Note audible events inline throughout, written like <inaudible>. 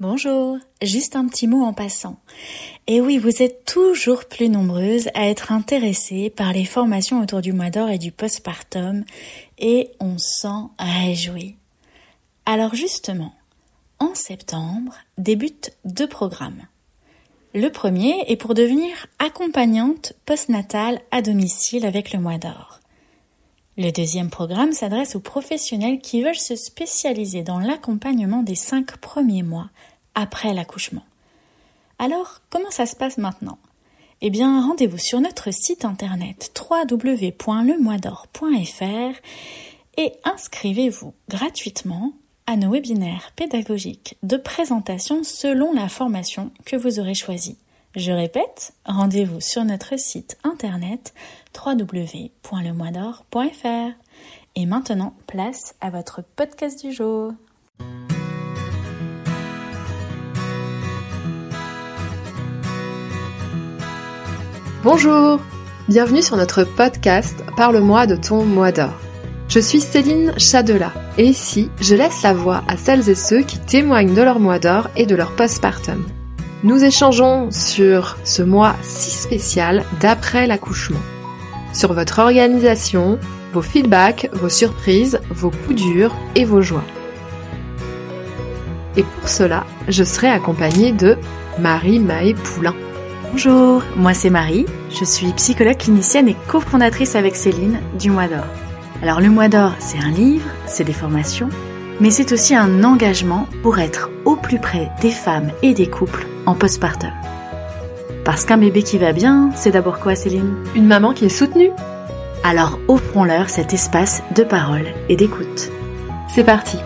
Bonjour, juste un petit mot en passant. Et oui, vous êtes toujours plus nombreuses à être intéressées par les formations autour du mois d'or et du postpartum et on s'en réjouit. Alors justement, en septembre débutent deux programmes. Le premier est pour devenir accompagnante postnatale à domicile avec le mois d'or. Le deuxième programme s'adresse aux professionnels qui veulent se spécialiser dans l'accompagnement des cinq premiers mois après l'accouchement. Alors, comment ça se passe maintenant? Eh bien, rendez-vous sur notre site internet www.lemoisdor.fr et inscrivez-vous gratuitement à nos webinaires pédagogiques de présentation selon la formation que vous aurez choisie. Je répète, rendez-vous sur notre site internet www.lemoisdor.fr. Et maintenant, place à votre podcast du jour. Bonjour, bienvenue sur notre podcast Parle-moi de ton mois d'or. Je suis Céline Chadela et ici, je laisse la voix à celles et ceux qui témoignent de leur mois d'or et de leur postpartum. Nous échangeons sur ce mois si spécial d'après l'accouchement, sur votre organisation, vos feedbacks, vos surprises, vos coups durs et vos joies. Et pour cela, je serai accompagnée de Marie Maë Poulain. Bonjour, moi c'est Marie, je suis psychologue clinicienne et cofondatrice avec Céline du Mois d'Or. Alors le Mois d'Or, c'est un livre, c'est des formations, mais c'est aussi un engagement pour être au plus près des femmes et des couples en postpartum. Parce qu'un bébé qui va bien, c'est d'abord quoi Céline? Une maman qui est soutenue. Alors offrons-leur cet espace de parole et d'écoute. C'est parti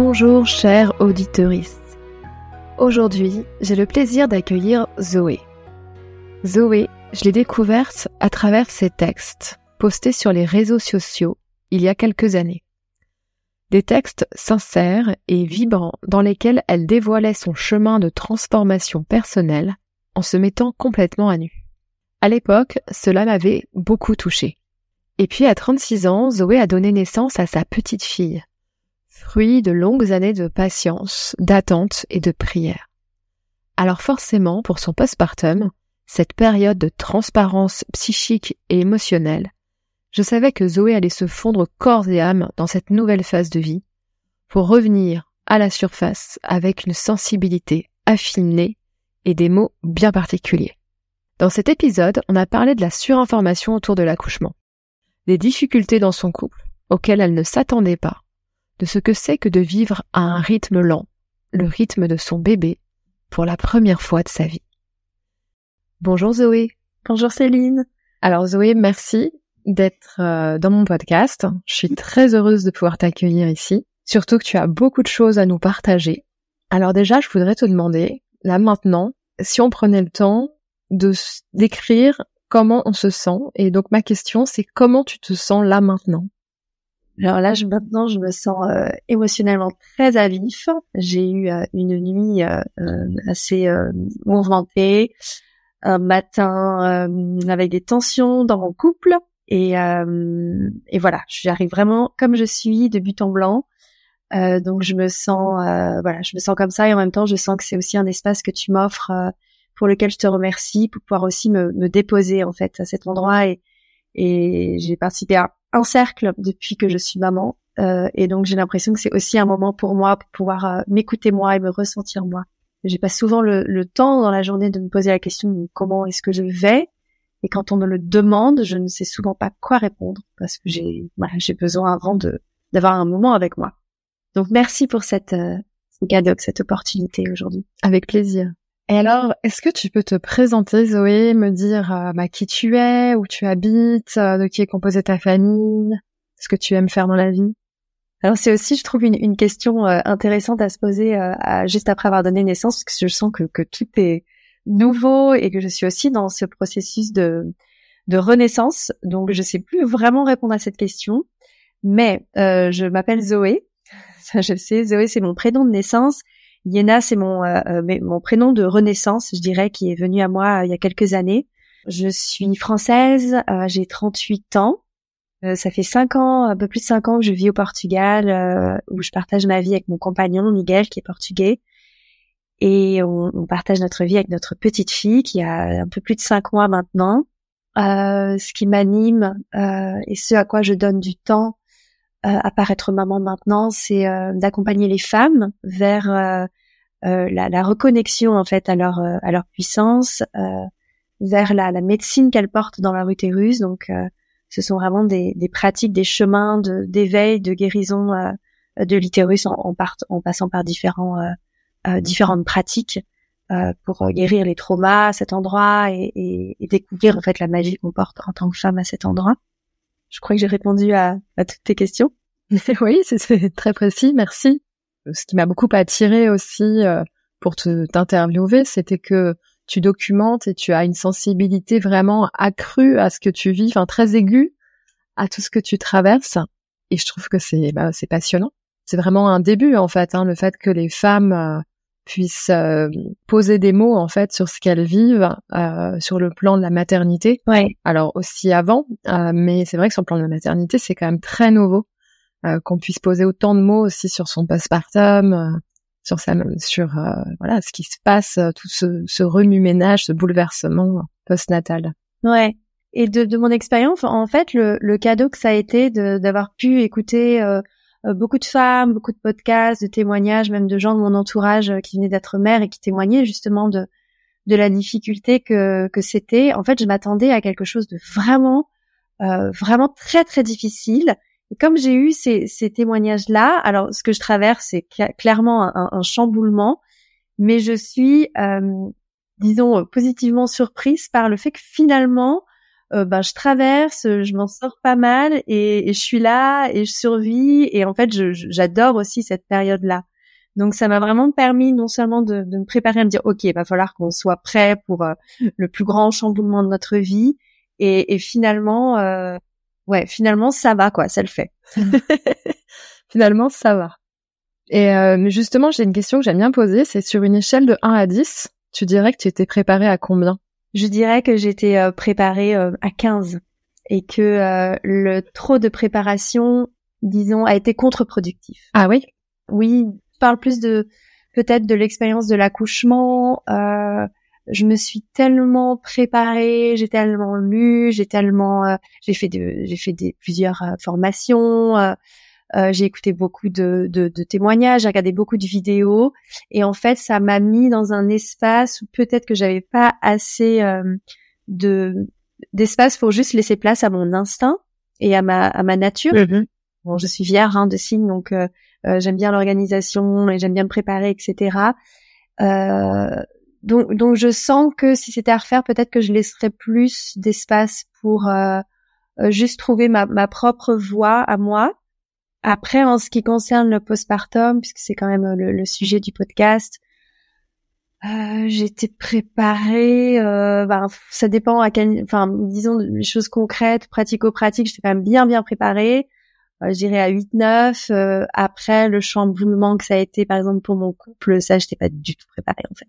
Bonjour chère auditrice. Aujourd'hui, j'ai le plaisir d'accueillir Zoé. Zoé, je l'ai découverte à travers ses textes postés sur les réseaux sociaux il y a quelques années. Des textes sincères et vibrants dans lesquels elle dévoilait son chemin de transformation personnelle en se mettant complètement à nu. À l'époque, cela m'avait beaucoup touchée. Et puis à 36 ans, Zoé a donné naissance à sa petite fille, fruit de longues années de patience, d'attente et de prière. Alors forcément, pour son postpartum, cette période de transparence psychique et émotionnelle, je savais que Zoé allait se fondre corps et âme dans cette nouvelle phase de vie, pour revenir à la surface avec une sensibilité affinée et des mots bien particuliers. Dans cet épisode, on a parlé de la surinformation autour de l'accouchement, des difficultés dans son couple auxquelles elle ne s'attendait pas, de ce que c'est que de vivre à un rythme lent, le rythme de son bébé, pour la première fois de sa vie. Bonjour Zoé. Bonjour Céline. Alors Zoé, merci d'être euh, dans mon podcast. Je suis très heureuse de pouvoir t'accueillir ici, surtout que tu as beaucoup de choses à nous partager. Alors déjà, je voudrais te demander, là maintenant, si on prenait le temps de décrire comment on se sent. Et donc ma question, c'est comment tu te sens là maintenant? Alors là, je, maintenant, je me sens euh, émotionnellement très à vif. J'ai eu euh, une nuit euh, assez mouvementée, un matin avec des tensions dans mon couple, et, et voilà, j'arrive vraiment comme je suis de but en blanc. donc je me sens, voilà, je me sens comme ça, et en même temps, je sens que c'est aussi un espace que tu m'offres, pour lequel je te remercie, pour pouvoir aussi me, me déposer en fait à cet endroit, et, et j'ai participé à un cercle depuis que je suis maman. Euh, et donc j'ai l'impression que c'est aussi un moment pour moi pour pouvoir euh, m'écouter moi et me ressentir moi. J'ai pas souvent le, temps dans la journée de me poser la question comment est-ce que je vais. Et quand on me le demande, je ne sais souvent pas quoi répondre parce que j'ai voilà, j'ai besoin avant de d'avoir un moment avec moi. Donc merci pour cette euh, cadeau, cette opportunité aujourd'hui. Avec plaisir. Et alors, est-ce que tu peux te présenter, Zoé, me dire euh, bah, qui tu es, où tu habites, euh, de qui est composée ta famille, ce que tu aimes faire dans la vie? Alors c'est aussi, je trouve, une, question euh, intéressante à se poser juste après avoir donné naissance, parce que je sens que, tout est nouveau et que je suis aussi dans ce processus de, de renaissance. Donc je sais plus vraiment répondre à cette question, mais je m'appelle Zoé. <laughs> Ça, je sais, Zoé, c'est mon prénom de naissance Yéna, c'est mon, euh, euh, mon prénom de renaissance, je dirais, qui est venu à moi euh, il y a quelques années. Je suis française, j'ai 38 ans ça fait cinq ans, un peu plus de cinq ans que je vis au Portugal, où je partage ma vie avec mon compagnon Miguel, qui est portugais, et on, on, partage notre vie avec notre petite fille qui a un peu plus de cinq mois maintenant. Ce qui m'anime et ce à quoi je donne du temps euh, à paraître maman maintenant, c'est euh, d'accompagner les femmes vers euh, la, la, reconnexion en fait à leur à leur puissance, vers la, la médecine qu'elles portent dans leur utérus. Donc, ce sont vraiment des, des pratiques, des chemins de d'éveil, de guérison de l'utérus en, en, en, passant par différents différentes pratiques euh, pour guérir les traumas à cet endroit et, et, et, découvrir en fait la magie qu'on porte en tant que femme à cet endroit. Je crois que j'ai répondu à, toutes tes questions. <laughs> oui, c'est très précis, merci. Ce qui m'a beaucoup attiré aussi euh, pour te t'interviewer, c'était que tu documentes et tu as une sensibilité vraiment accrue à ce que tu vis, enfin très aiguë à tout ce que tu traverses. Et je trouve que c'est bah, passionnant. C'est vraiment un début en fait, hein, le fait que les femmes euh, puissent euh, poser des mots en fait sur ce qu'elles vivent euh, sur le plan de la maternité. Ouais. Alors aussi avant, euh, mais c'est vrai que sur le plan de la maternité, c'est quand même très nouveau qu'on puisse poser autant de mots aussi sur son postpartum, sur sa, sur voilà ce qui se passe, tout ce, ce remue-ménage, ce bouleversement postnatal. Ouais. Et de, de mon expérience, en fait, le, le, cadeau que ça a été d'avoir pu écouter euh, beaucoup de femmes, beaucoup de podcasts, de témoignages, même de gens de mon entourage euh, qui venaient d'être mères et qui témoignaient justement de de la difficulté que que c'était. En fait, je m'attendais à quelque chose de vraiment euh, vraiment très très difficile. Et comme j'ai eu ces, ces témoignages-là, alors ce que je traverse, c'est clairement un, un, chamboulement, mais je suis, euh, disons, positivement surprise par le fait que finalement, euh, ben je traverse, je m'en sors pas mal et, je suis là et je survis et en fait j'adore aussi cette période là. Donc ça m'a vraiment permis non seulement de, me préparer à me dire ok il va falloir qu'on soit prêt pour euh, le plus grand chamboulement de notre vie et, finalement euh, ouais finalement ça va quoi ça le fait. <laughs> finalement ça va. Et mais justement j'ai une question que j'aime bien poser c'est sur une échelle de 1 à 10 tu dirais que tu étais préparé à combien? Je dirais que j'étais euh, préparée euh, à 15 et que euh, le trop de préparation, disons, a été contre-productif. Ah oui? Oui, je parle plus de peut-être de l'expérience de l'accouchement. je me suis tellement préparée, j'ai tellement lu, j'ai tellement, j'ai fait de, j'ai fait des plusieurs formations. Euh, j'ai écouté beaucoup de, de, de témoignages, j'ai regardé beaucoup de vidéos, et en fait, ça m'a mis dans un espace où peut-être que j'avais pas assez euh, de d'espace pour juste laisser place à mon instinct et à ma à ma nature. Mm-hmm. Bon, je suis vierge hein, de signe, donc euh, j'aime bien l'organisation et j'aime bien me préparer, etc. donc, donc je sens que si c'était à refaire, peut-être que je laisserais plus d'espace pour juste trouver ma, ma propre voie à moi après, en ce qui concerne le postpartum, puisque c'est quand même euh, le, sujet du podcast, euh, j'étais préparée. Euh, ben, ça dépend à quel, enfin, disons des choses concrètes, pratico-pratiques. J'étais quand même bien bien préparée. Euh, je dirais à 8-9. Euh, après, le chamboulement que ça a été, par exemple, pour mon couple, ça, j'étais pas du tout préparée en fait.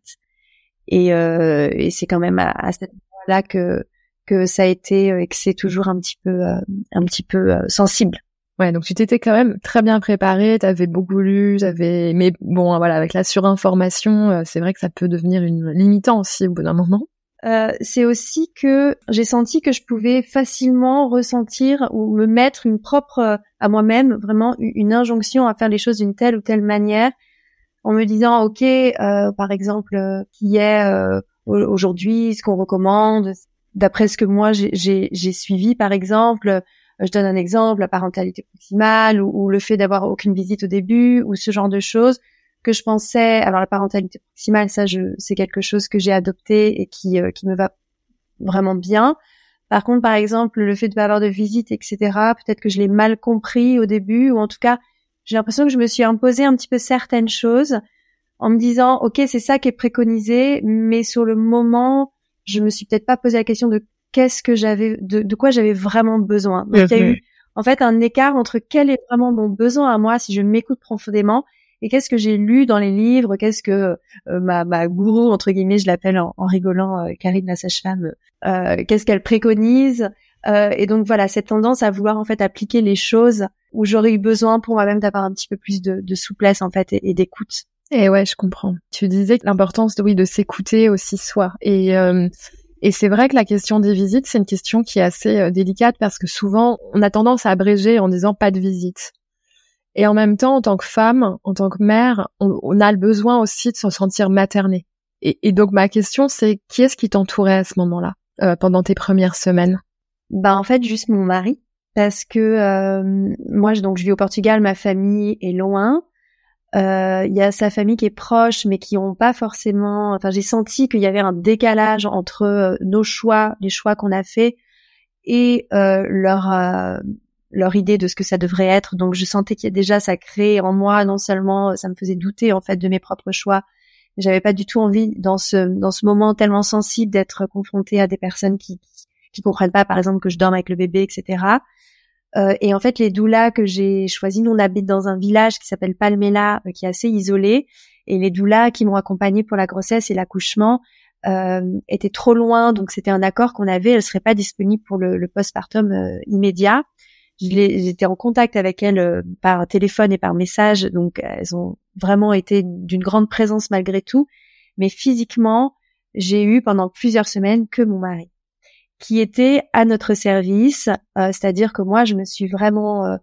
Et, euh, et c'est quand même à, à cette moment-là que que ça a été et que c'est toujours un petit peu un petit peu sensible. Ouais, donc tu t'étais quand même très bien préparé, t'avais beaucoup lu, t'avais, mais bon, voilà, avec la surinformation, euh, c'est vrai que ça peut devenir une limitant aussi au bout d'un moment. Euh, c'est aussi que j'ai senti que je pouvais facilement ressentir ou me mettre une propre à moi-même vraiment une injonction à faire les choses d'une telle ou telle manière en me disant ok euh, par exemple euh, qui est euh, aujourd'hui ce qu'on recommande d'après ce que moi j'ai suivi par exemple je donne un exemple, la parentalité proximale ou, le fait d'avoir aucune visite au début ou ce genre de choses que je pensais. Alors la parentalité proximale, ça, c'est quelque chose que j'ai adopté et qui euh, qui me va vraiment bien. Par contre, par exemple, le fait de pas avoir de visite, etc. Peut-être que je l'ai mal compris au début ou en tout cas, j'ai l'impression que je me suis imposé un petit peu certaines choses en me disant, ok, c'est ça qui est préconisé, mais sur le moment, je me suis peut-être pas posé la question de qu'est-ce que j'avais, de, de, quoi j'avais vraiment besoin. Donc il y a eu en fait un écart entre quel est vraiment mon besoin à moi si je m'écoute profondément et qu'est-ce que j'ai lu dans les livres, qu'est-ce que euh, ma, ma gourou entre guillemets, je l'appelle en, rigolant, euh, Karine la sage-femme, euh, qu'est-ce qu'elle préconise Euh, et donc voilà, cette tendance à vouloir en fait appliquer les choses où j'aurais eu besoin pour moi-même d'avoir un petit peu plus de, de souplesse en fait et, d'écoute. Et ouais, je comprends. Tu disais que l'importance de oui de s'écouter aussi soi. Et euh, et c'est vrai que la question des visites, c'est une question qui est assez euh, délicate parce que souvent on a tendance à abréger en disant pas de visite. Et en même temps, en tant que femme, en tant que mère, on, a le besoin aussi de se sentir maternée. Et, et donc ma question, c'est qui est-ce qui t'entourait à ce moment-là, euh, pendant tes premières semaines? Bah en fait, juste mon mari, parce que euh, moi, donc je vis au Portugal, ma famille est loin. Euh, il y a sa famille qui est proche, mais qui ont pas forcément. Enfin, j'ai senti qu'il y avait un décalage entre euh, nos choix, les choix qu'on a faits, et euh, leur euh, leur idée de ce que ça devrait être. Donc, je sentais qu'il y a déjà ça créait en moi non seulement ça me faisait douter en fait de mes propres choix, j'avais pas du tout envie dans ce dans ce moment tellement sensible d'être confrontée à des personnes qui qui comprennent pas, par exemple, que je dorme avec le bébé, etc. Euh, et en fait, les doulas que j'ai choisis, nous on habite dans un village qui s'appelle Palmela, euh, qui est assez isolé, et les doulas qui m'ont accompagnée pour la grossesse et l'accouchement euh, étaient trop loin, donc c'était un accord qu'on avait, elles seraient pas disponibles pour le, le postpartum euh, immédiat. J'étais en contact avec elles euh, par téléphone et par message, donc elles ont vraiment été d'une grande présence malgré tout. Mais physiquement, j'ai eu pendant plusieurs semaines que mon mari, qui était à notre service, euh, c'est-à-dire que moi, je me suis vraiment euh,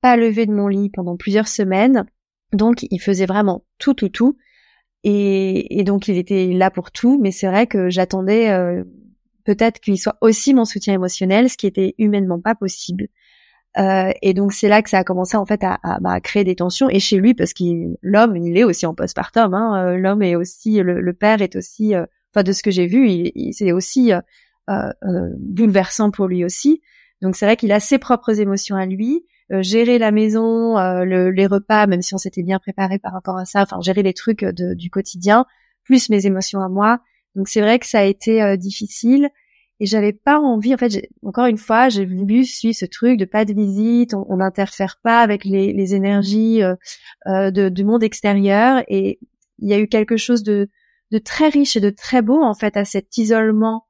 pas levée de mon lit pendant plusieurs semaines. Donc, il faisait vraiment tout, tout, tout. Et, et donc, il était là pour tout. Mais c'est vrai que j'attendais peut-être qu'il soit aussi mon soutien émotionnel, ce qui était humainement pas possible. Euh, et donc c'est là que ça a commencé en fait à, à, bah, créer des tensions et chez lui parce que l'homme il est aussi en postpartum. Hein, euh, l'homme est aussi le, père est aussi, euh, enfin de ce que j'ai vu, il, c'est aussi bouleversant pour lui aussi. Donc c'est vrai qu'il a ses propres émotions à lui. gérer la maison, les repas, même si on s'était bien préparé par rapport à ça, enfin gérer les trucs du quotidien, plus mes émotions à moi. Donc c'est vrai que ça a été difficile et j'avais pas envie en fait encore une fois j'ai voulu suivre ce truc de pas de visite on n'interfère pas avec les, les énergies euh, euh, de, du monde extérieur et il y a eu quelque chose de, de très riche et de très beau en fait à cet isolement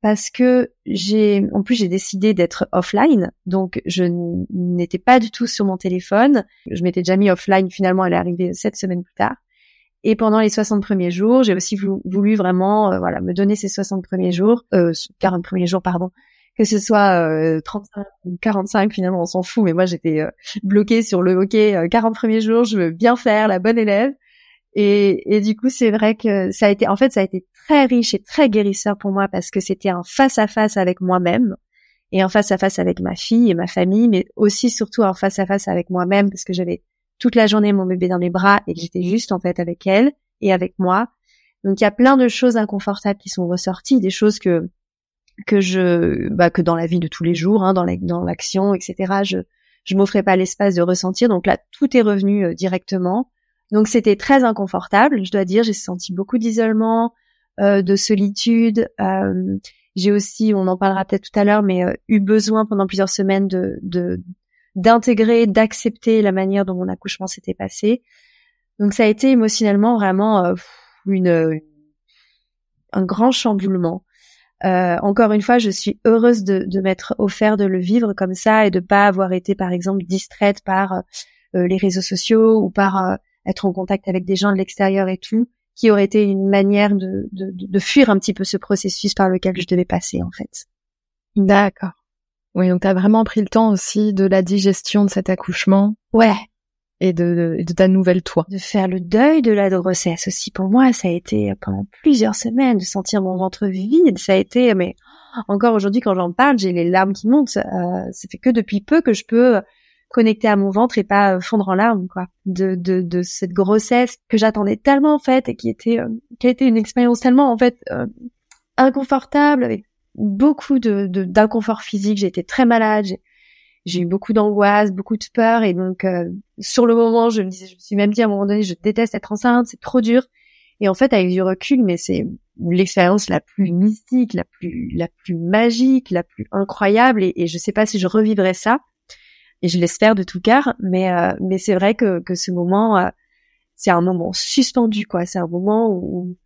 parce que j'ai en plus j'ai décidé d'être offline donc je n'étais pas du tout sur mon téléphone. Je m'étais déjà mis offline finalement elle est arrivée sept semaines plus tard. Et pendant les 60 premiers jours, j'ai aussi voulu, vraiment euh, voilà me donner ces 60 premiers jours, euh, 40 premiers jours pardon, que ce soit euh, 35 ou 45 finalement on s'en fout, mais moi j'étais euh, bloquée sur le ok 40 euh, premiers jours, je veux bien faire la bonne élève. Et, et du coup c'est vrai que ça a été en fait ça a été très riche et très guérisseur pour moi parce que c'était un face à face avec moi-même et un face à face avec ma fille et ma famille, mais aussi surtout un face à face avec moi-même parce que j'avais toute la journée mon bébé dans les bras et que j'étais juste en fait avec elle et avec moi. Donc il y a plein de choses inconfortables qui sont ressorties, des choses que que je bah, que dans la vie de tous les jours, hein, dans dans l'action, etc. Je je m'offrais pas l'espace de ressentir. Donc là tout est revenu euh, directement. Donc c'était très inconfortable, je dois dire. J'ai senti beaucoup d'isolement, euh, de solitude. Euh, j'ai aussi, on en parlera peut-être tout à l'heure, mais eu besoin pendant plusieurs semaines de, de d'intégrer, d'accepter la manière dont mon accouchement s'était passé. Donc ça a été émotionnellement vraiment euh, une, un grand chamboulement. Euh, encore une fois, je suis heureuse de, de m'être offert de le vivre comme ça et de pas avoir été, par exemple, distraite par euh, les réseaux sociaux ou par être en contact avec des gens de l'extérieur et tout, qui aurait été une manière de, de, de fuir un petit peu ce processus par lequel je devais passer, en fait. D'accord. Oui, donc tu as vraiment pris le temps aussi de la digestion de cet accouchement. Ouais. Et de, de, ta nouvelle toi. De faire le deuil de la grossesse aussi. Pour moi, ça a été pendant plusieurs semaines de sentir mon ventre vide. Ça a été, mais encore aujourd'hui, quand j'en parle, j'ai les larmes qui montent. Euh, ça fait que depuis peu que je peux connecter à mon ventre et pas fondre en larmes, quoi. De, de, de cette grossesse que j'attendais tellement, en fait, et qui était, euh, qui a été une expérience tellement, en fait, euh, inconfortable, avec beaucoup de d'inconfort physique. J'ai été très malade. J'ai eu beaucoup d'angoisse, beaucoup de peur, et donc euh, sur le moment, je me disais, je me suis même dit à un moment donné, je déteste être enceinte, c'est trop dur. Et en fait, avec du recul, mais c'est l'expérience la plus mystique, la plus la plus magique, la plus incroyable, et, et je sais pas si je revivrai ça. Et je l'espère de tout cœur, mais euh, mais c'est vrai que que ce moment, euh, c'est un moment suspendu, quoi. C'est un moment où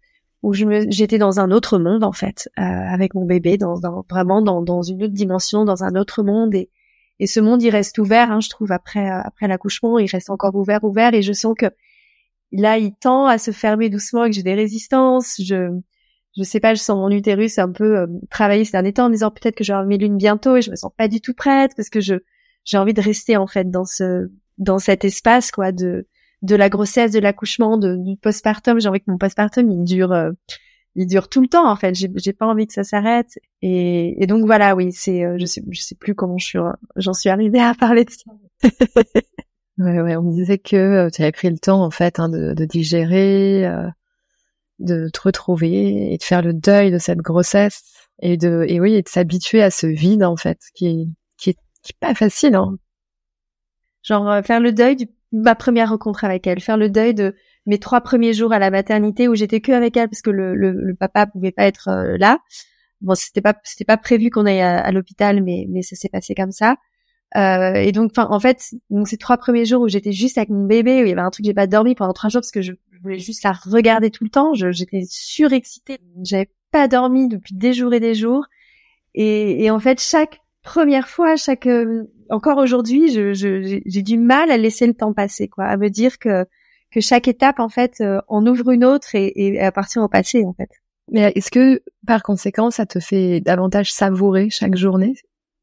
où je me, j'étais dans un autre monde en fait, euh, avec mon bébé, dans, dans vraiment dans, dans une autre dimension, dans un autre monde. Et et ce monde il reste ouvert, hein, je trouve après euh, après l'accouchement, il reste encore ouvert ouvert. Et je sens que là il tend à se fermer doucement et que j'ai des résistances, je je sais pas, je sens mon utérus un peu euh, travailler ces derniers temps en disant peut-être que j'aurai mes lunes bientôt et je me sens pas du tout prête parce que je j'ai envie de rester en fait dans ce dans cet espace quoi de de la grossesse, de l'accouchement, de, du postpartum. J'ai envie que mon postpartum il dure euh, il dure tout le temps en fait. J'ai j'ai pas envie que ça s'arrête et, et donc voilà oui c'est euh, je sais je sais plus comment je suis j'en suis arrivée à parler de ça. <laughs> ouais ouais on me disait que tu avais pris le temps en fait hein, de, de digérer de te retrouver et de faire le deuil de cette grossesse et de et oui et de s'habituer à ce vide en fait qui est qui est, qui est pas facile hein. genre euh, faire le deuil de ma première rencontre avec elle faire le deuil de mes trois premiers jours à la maternité où j'étais que avec elle parce que le, le, le papa pouvait pas être euh, là bon c'était pas c'était pas prévu qu'on aille à, à l'hôpital mais mais ça s'est passé comme ça euh, et donc, enfin, en fait, donc ces trois premiers jours où j'étais juste avec mon bébé, où il y avait un truc, j'ai pas dormi pendant trois jours parce que je, voulais juste la regarder tout le temps. J'étais surexcitée, j'avais pas dormi depuis des jours et des jours. Et, et en fait, chaque première fois, chaque euh, encore aujourd'hui, j'ai je, j'ai du mal à laisser le temps passer, quoi, à me dire que que chaque étape, en fait, euh, en ouvre une autre et, et appartient au passé, en fait. Mais est-ce que, par conséquent, ça te fait davantage savourer chaque journée?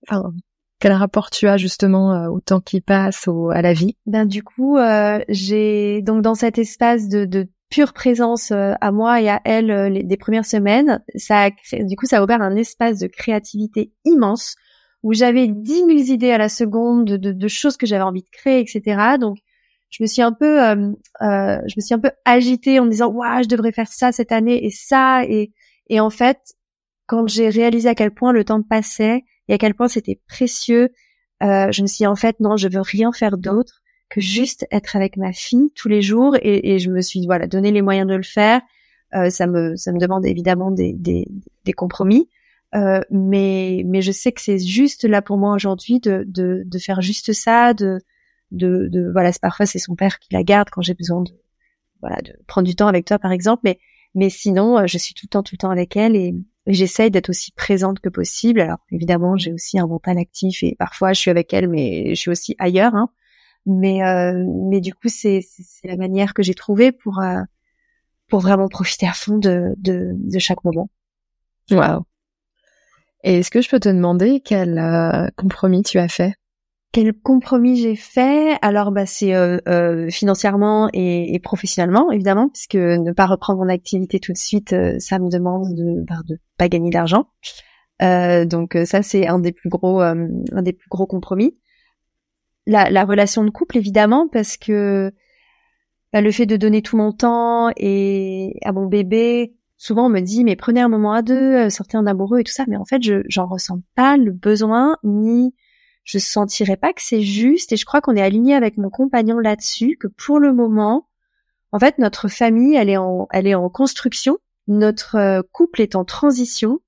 Enfin, quel rapport tu as justement euh, au temps qui passe, au, à la vie? Ben du coup, euh, j'ai donc dans cet espace de, de pure présence euh, à moi et à elle les, des premières semaines, ça a créé, du coup ça a ouvert un espace de créativité immense où j'avais dix mille idées à la seconde de, de, de choses que j'avais envie de créer, etc. Donc je me suis un peu, euh, je me suis un peu agitée en me disant, waouh, je devrais faire ça cette année et ça et et en fait, quand j'ai réalisé à quel point le temps passait et à quel point c'était précieux. Euh, je me suis dit, en fait non, je veux rien faire d'autre que juste être avec ma fille tous les jours et, et je me suis voilà donné les moyens de le faire. Euh, ça me ça me demande évidemment des des, des compromis, euh, mais mais je sais que c'est juste là pour moi aujourd'hui de, de de faire juste ça, de de, de voilà parfois c'est son père qui la garde quand j'ai besoin de voilà de prendre du temps avec toi par exemple, mais mais sinon euh, je suis tout le temps tout le temps avec elle et j'essaye d'être aussi présente que possible. Alors évidemment, j'ai aussi un mental actif et parfois je suis avec elle, mais je suis aussi ailleurs. Hein. Mais euh, mais du coup, c'est c'est la manière que j'ai trouvée pour euh, pour vraiment profiter à fond de de, de chaque moment. Wow. Et est-ce que je peux te demander quel euh, compromis tu as fait? Quel compromis j'ai fait? Alors bah c'est euh, euh, financièrement et, et, professionnellement évidemment, puisque ne pas reprendre mon activité tout de suite, euh, ça me demande de bah, de pas gagner d'argent. Euh, donc ça c'est un des plus gros un des plus gros compromis. La, la relation de couple évidemment parce que bah, le fait de donner tout mon temps et à mon bébé, souvent on me dit mais prenez un moment à deux, sortez un amoureux et tout ça, mais en fait je j'en ressens pas le besoin ni je sentirais pas que c'est juste. Et je crois qu'on est aligné avec mon compagnon là-dessus que pour le moment, en fait, notre famille, elle est en, elle est en construction, notre euh, couple est en transition.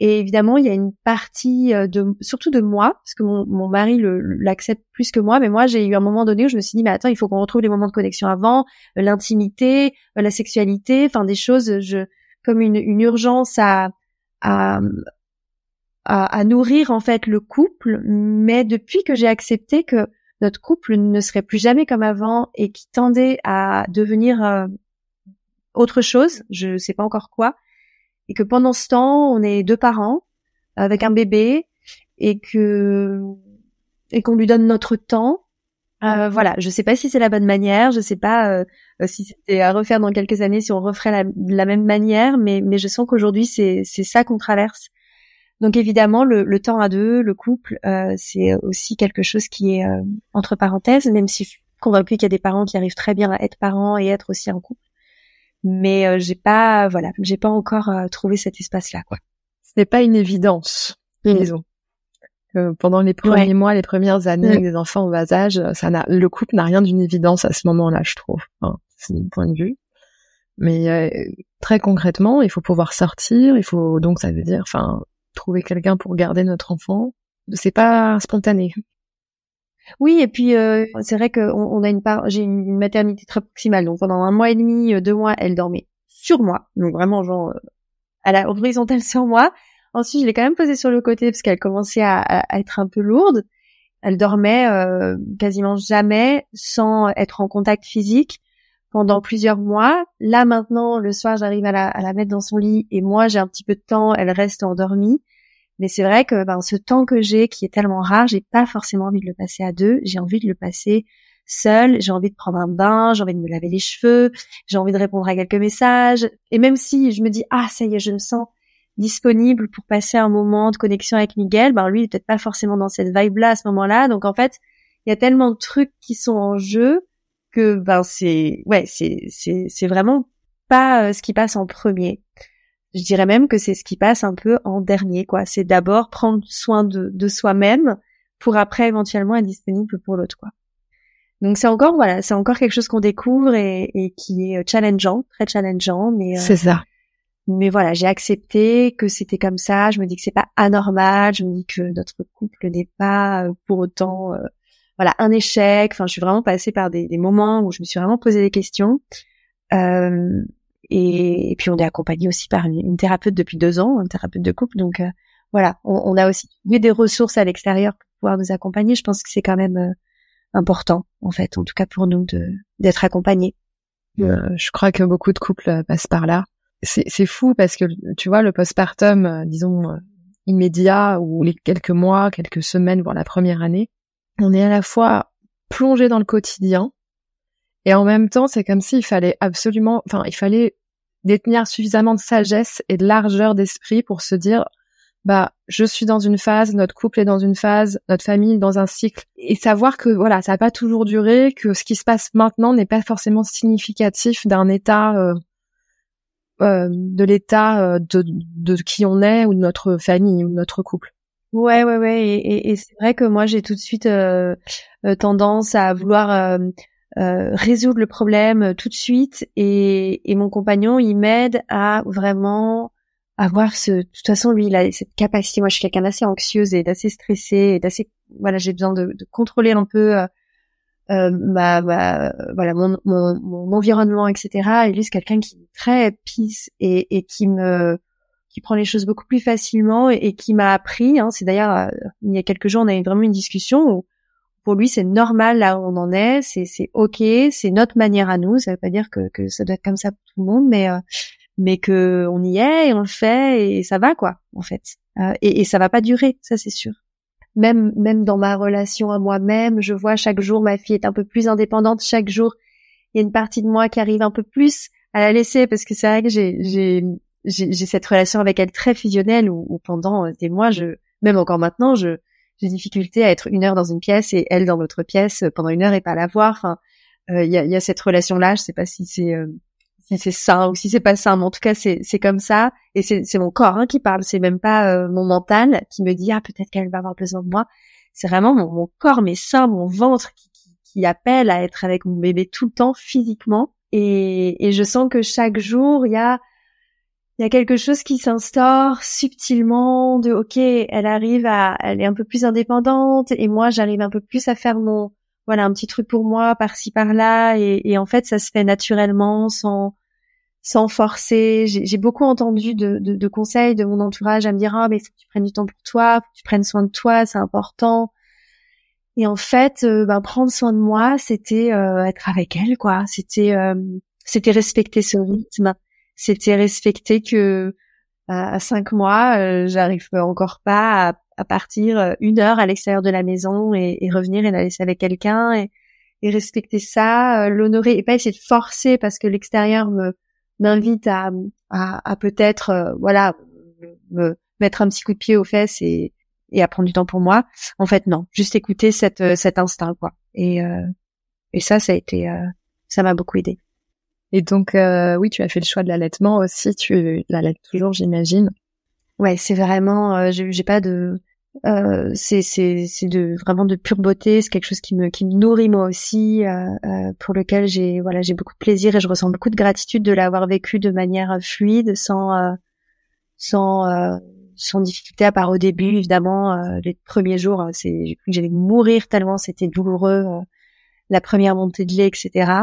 Et évidemment, il y a une partie euh, de, surtout de moi, parce que mon, mon mari l'accepte plus que moi, mais moi, j'ai eu un moment donné où je me suis dit, mais attends, il faut qu'on retrouve les moments de connexion avant, euh, l'intimité, la sexualité, enfin des choses, je, comme une, une urgence à, à, à, nourrir en fait le couple, mais depuis que j'ai accepté que notre couple ne serait plus jamais comme avant et qui tendait à devenir euh, autre chose, je ne sais pas encore quoi, et que pendant ce temps, on est deux parents avec un bébé et que et qu'on lui donne notre temps. Euh, voilà, je sais pas si c'est la bonne manière, je sais pas euh, si c'était à refaire dans quelques années, si on referait la, la même manière, mais mais je sens qu'aujourd'hui c'est c'est ça qu'on traverse donc évidemment, le, temps à deux, le couple, euh, c'est aussi quelque chose qui est euh, entre parenthèses, même si je suis convaincue qu'il y a des parents qui arrivent très bien à être parents et être aussi en couple. Mais euh, j'ai pas, voilà, j'ai pas encore trouvé cet espace-là, quoi. Ce n'est pas une évidence, mmh. Disons. pendant les premiers mois, les premières années avec des enfants au bas âge, ça n'a, le couple n'a rien d'une évidence à ce moment-là, je trouve. c'est mon point de vue. Mais très concrètement, il faut pouvoir sortir, il faut donc ça veut dire, enfin, trouver quelqu'un pour garder notre enfant, c'est pas spontané. Oui, et puis euh, c'est vrai qu'on on a une part, j'ai une maternité très proximale, donc pendant un mois et demi, euh, deux mois, elle dormait sur moi, donc vraiment genre à la horizontale sur moi. Ensuite, je l'ai quand même posée sur le côté parce qu'elle commençait à, être un peu lourde. Elle dormait quasiment jamais sans être en contact physique pendant plusieurs mois. Là maintenant, le soir, j'arrive à la, à la mettre dans son lit et moi, j'ai un petit peu de temps, elle reste endormie. Mais c'est vrai que ben, ce temps que j'ai, qui est tellement rare, j'ai pas forcément envie de le passer à deux. J'ai envie de le passer seul. J'ai envie de prendre un bain, j'ai envie de me laver les cheveux, j'ai envie de répondre à quelques messages. Et même si je me dis ah ça y est, je me sens disponible pour passer un moment de connexion avec Miguel, ben lui il est peut-être pas forcément dans cette vibe-là à ce moment-là. Donc en fait, il y a tellement de trucs qui sont en jeu que ben c'est ouais c'est c'est c'est vraiment pas euh, ce qui passe en premier. Je dirais même que c'est ce qui passe un peu en dernier quoi. C'est d'abord prendre soin de de soi-même pour après éventuellement être disponible pour l'autre quoi. Donc c'est encore voilà, c'est encore quelque chose qu'on découvre et, et, qui est challengeant, très challengeant mais euh, C'est ça. Mais voilà, j'ai accepté que c'était comme ça, je me dis que c'est pas anormal, je me dis que notre couple n'est pas euh, pour autant voilà un échec. Enfin, je suis vraiment passée par des, des moments où je me suis vraiment posé des questions. Euh, et, puis on est accompagné aussi par une, thérapeute depuis deux ans, un thérapeute de couple. Donc euh, voilà, on, on, a aussi trouvé des ressources à l'extérieur pour pouvoir nous accompagner. Je pense que c'est quand même euh, important, en fait, en tout cas pour nous, de d'être accompagnés. Euh, je crois que beaucoup de couples passent par là. C'est fou parce que tu vois le postpartum, disons immédiat ou les quelques mois, quelques semaines, voire la première année, on est à la fois plongé dans le quotidien et en même temps, c'est comme s'il fallait absolument, enfin, il fallait détenir suffisamment de sagesse et de largeur d'esprit pour se dire, bah, je suis dans une phase, notre couple est dans une phase, notre famille dans un cycle, et savoir que voilà, ça n'a pas toujours duré, que ce qui se passe maintenant n'est pas forcément significatif d'un état, euh, euh, de l'état euh, de, de qui on est ou de notre famille ou de notre couple. Ouais, ouais, ouais. Et, et, c'est vrai que moi, j'ai tout de suite euh, euh tendance à vouloir euh, résoudre le problème tout de suite. Et, et mon compagnon, il m'aide à vraiment avoir ce. De toute façon, lui, il a cette capacité. Moi, je suis quelqu'un d'assez anxieuse et d'assez stressée et d'assez. Voilà, j'ai besoin de, de, contrôler un peu. Euh, ma, voilà mon, mon, mon, environnement etc et lui c'est quelqu'un qui est très peace et, et qui me qui prend les choses beaucoup plus facilement et, qui m'a appris. Hein, c'est d'ailleurs euh, il y a quelques jours on a eu vraiment une discussion où pour lui c'est normal là où on en est, c'est c'est ok, c'est notre manière à nous. Ça veut pas dire que, que ça doit être comme ça pour tout le monde, mais euh, mais que on y est et on le fait et ça va quoi en fait. Euh, et, et ça va pas durer, ça c'est sûr. Même même dans ma relation à moi-même, je vois chaque jour ma fille est un peu plus indépendante. Chaque jour il y a une partie de moi qui arrive un peu plus à la laisser parce que c'est vrai que j'ai cette relation avec elle très fusionnelle où, pendant euh, des mois, je, même encore maintenant, je j'ai difficulté à être une heure dans une pièce et elle dans l'autre pièce euh, pendant une heure et pas la voir. Enfin, euh, il y, a, cette relation-là. Je sais pas si c'est si c'est sain ou si c'est pas sain, mais en tout cas c'est c'est comme ça et c'est c'est mon corps hein, qui parle. C'est même pas mon mental qui me dit ah peut-être qu'elle va avoir besoin de moi. C'est vraiment mon, mon, corps, mes seins, mon ventre qui, qui, qui appelle à être avec mon bébé tout le temps physiquement. Et, et je sens que chaque jour il y a il y a quelque chose qui s'instaure subtilement de ok elle arrive à elle est un peu plus indépendante et moi j'arrive un peu plus à faire mon voilà un petit truc pour moi par-ci par-là et, et, en fait ça se fait naturellement sans sans forcer. J'ai beaucoup entendu de, de, de, conseils de mon entourage à me dire ah mais faut que tu prennes du temps pour toi faut que tu prennes soin de toi c'est important et en fait euh, ben, prendre soin de moi c'était euh, être avec elle quoi. C'était euh, c'était respecter ce rythme. C'était respecter que à cinq mois, euh, j'arrive encore pas à, partir euh, une heure à l'extérieur de la maison et, revenir et la laisser avec quelqu'un et, respecter ça, euh, l'honorer et pas essayer de forcer parce que l'extérieur me m'invite à, à, peut-être voilà me mettre un petit coup de pied aux fesses et, et à prendre du temps pour moi. En fait, non, juste écouter cette, cet instinct quoi. Et et ça, ça a été ça m'a beaucoup aidé. Et donc, euh, oui, tu as fait le choix de l'allaitement aussi. Tu l'allaites toujours, j'imagine. Ouais, c'est vraiment. Euh, j'ai pas de. Euh, c'est c'est de vraiment de pure beauté. C'est quelque chose qui me qui me nourrit moi aussi, euh, euh, pour lequel j'ai voilà j'ai beaucoup de plaisir et je ressens beaucoup de gratitude de l'avoir vécu de manière fluide, sans euh, sans sans difficulté à part au début évidemment les premiers jours c'est j'allais mourir tellement c'était douloureux la première montée de lait etc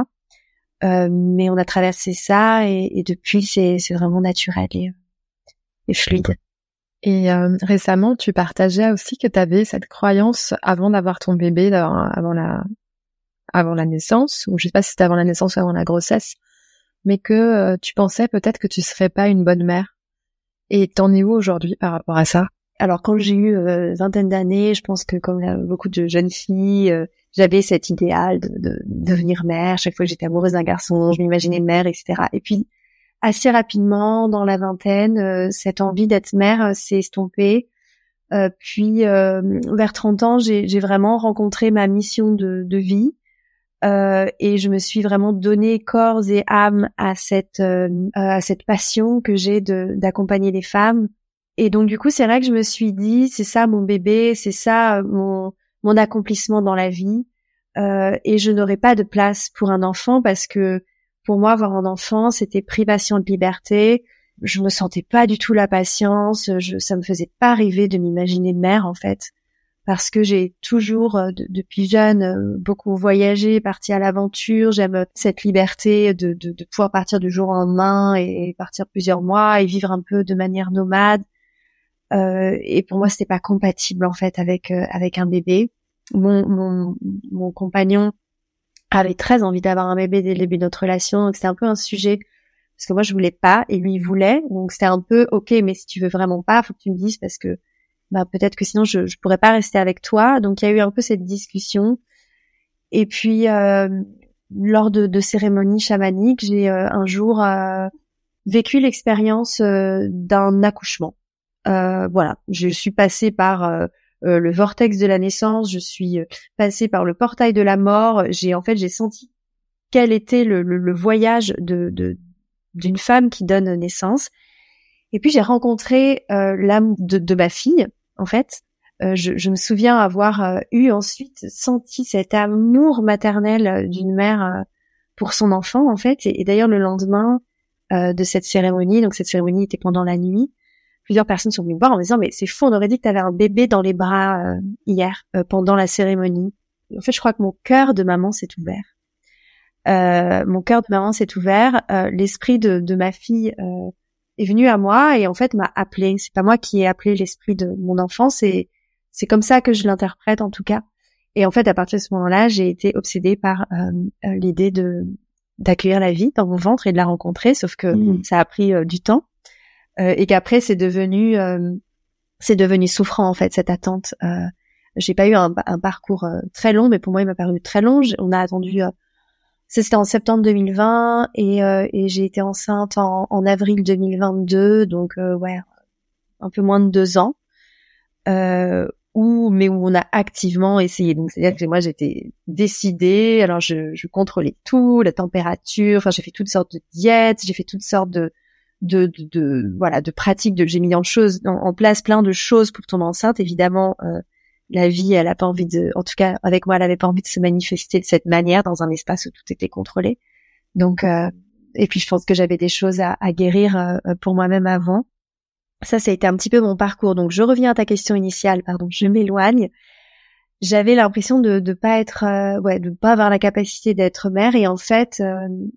mais on a traversé ça et, et depuis c'est c'est vraiment naturel et, et fluide. Et récemment, tu partageais aussi que tu avais cette croyance avant d'avoir ton bébé, avant la avant la naissance, ou je sais pas si c'était avant la naissance ou avant la grossesse, mais que tu pensais peut-être que tu serais pas une bonne mère. Et t'en es où aujourd'hui par rapport à ça? Alors quand j'ai eu euh, vingtaine d'années, je pense que comme beaucoup de jeunes filles, euh, j'avais cet idéal de, de, devenir mère. Chaque fois que j'étais amoureuse d'un garçon, je m'imaginais mère, etc. Et puis assez rapidement, dans la vingtaine, euh, cette envie d'être mère s'est estompée. puis vers 30 ans, j'ai vraiment rencontré ma mission de, de vie. et je me suis vraiment donné corps et âme à cette à cette passion que j'ai d'accompagner les femmes et donc du coup, c'est vrai que je me suis dit, c'est ça mon bébé, c'est ça euh, mon mon accomplissement dans la vie, euh, et je n'aurais pas de place pour un enfant parce que pour moi, avoir un enfant, c'était privation de liberté. Je me sentais pas du tout la patience. Je, ça me faisait pas rêver de m'imaginer mère en fait, parce que j'ai toujours euh, depuis jeune euh, beaucoup voyagé, parti à l'aventure. J'aime cette liberté de, de, de, pouvoir partir du jour au lendemain et partir plusieurs mois et vivre un peu de manière nomade. Euh, et pour moi, c'était pas compatible en fait avec euh, avec un bébé. Mon, mon, mon compagnon avait très envie d'avoir un bébé dès le début de notre relation, donc c'était un peu un sujet parce que moi je voulais pas et lui il voulait, donc c'était un peu ok, mais si tu veux vraiment pas, faut que tu me dises parce que bah peut-être que sinon je je pourrais pas rester avec toi. Donc il y a eu un peu cette discussion. Et puis euh, lors de, de cérémonies chamaniques, j'ai euh, un jour vécu l'expérience d'un accouchement. Euh, voilà, je suis passée par euh, euh, le vortex de la naissance, je suis passée par le portail de la mort. J'ai en fait j'ai senti quel était le, le, voyage de d'une femme qui donne naissance. Et puis j'ai rencontré l'âme de, de, ma fille, en fait. je, je, me souviens avoir eu ensuite senti cet amour maternel d'une mère pour son enfant, en fait. Et, et d'ailleurs le lendemain de cette cérémonie, donc cette cérémonie était pendant la nuit, plusieurs personnes sont venues me voir en me disant mais c'est fou, on aurait dit que tu avais un bébé dans les bras euh, hier euh, pendant la cérémonie. En fait, je crois que mon cœur de maman s'est ouvert. Euh, mon cœur de maman s'est ouvert. L'esprit de, de, ma fille est venu à moi et en fait m'a appelé. C'est pas moi qui ai appelé l'esprit de mon enfant, c'est c'est comme ça que je l'interprète en tout cas. Et en fait, à partir de ce moment-là, j'ai été obsédée par l'idée de d'accueillir la vie dans mon ventre et de la rencontrer. Sauf que mmh. ça a pris du temps. Euh, et qu'après c'est devenu euh, c'est devenu souffrant en fait cette attente. Euh, j'ai pas eu un, un parcours très long, mais pour moi il m'a paru très long. On a attendu c'était en septembre 2020 et, et j'ai été enceinte en, en, avril 2022, donc ouais, un peu moins de deux ans. Euh, où, mais où on a activement essayé. Donc c'est-à-dire que moi j'étais décidée. Alors je, je contrôlais tout, la température. Enfin j'ai fait toutes sortes de diètes, j'ai fait toutes sortes de de, de, voilà de pratiques de j'ai mis en chose en, place plein de choses pour tomber enceinte. Évidemment euh, la vie elle a pas envie de en tout cas avec moi elle avait pas envie de se manifester de cette manière dans un espace où tout était contrôlé. Donc euh, et puis je pense que j'avais des choses à, à guérir euh, pour moi-même avant. Ça ça a été un petit peu mon parcours. Donc je reviens à ta question initiale pardon je m'éloigne. J'avais l'impression de ne pas être ouais de pas avoir la capacité d'être mère. Et en fait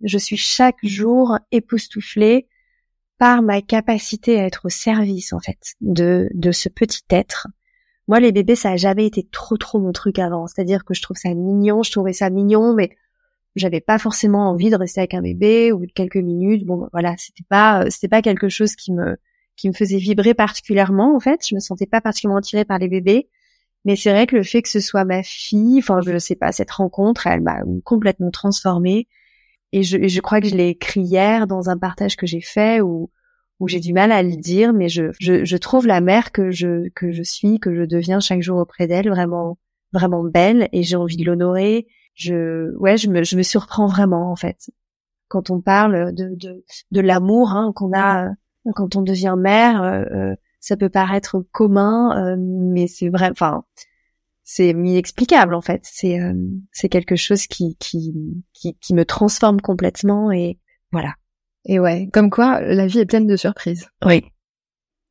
je suis chaque jour époustouflée par ma capacité à être au service en fait de de ce petit être. Moi les bébés ça a jamais été trop trop mon truc avant, c'est-à-dire que je trouve ça mignon, je trouvais ça mignon mais j'avais pas forcément envie de rester avec un bébé ou de quelques minutes. Bon voilà, c'était pas c'était pas quelque chose qui me qui me faisait vibrer particulièrement en fait, je me sentais pas particulièrement attirée par les bébés. Mais c'est vrai que le fait que ce soit ma fille, enfin je sais pas, cette rencontre, elle m'a complètement transformée. Et je, je crois que je l'ai écrit hier dans un partage que j'ai fait où, où j'ai du mal à le dire, mais je, je, je, trouve la mère que je, que je suis, que je deviens chaque jour auprès d'elle vraiment, vraiment belle et j'ai envie de l'honorer. Je, ouais, je me, je me surprends vraiment, en fait. Quand on parle de, de, de l'amour hein, qu'on a quand on devient mère, euh, euh ça peut paraître commun, euh, mais c'est vrai, enfin, c'est inexplicable en fait. C'est euh, c'est quelque chose qui, qui qui qui me transforme complètement et voilà. Et ouais, comme quoi la vie est pleine de surprises. Oui.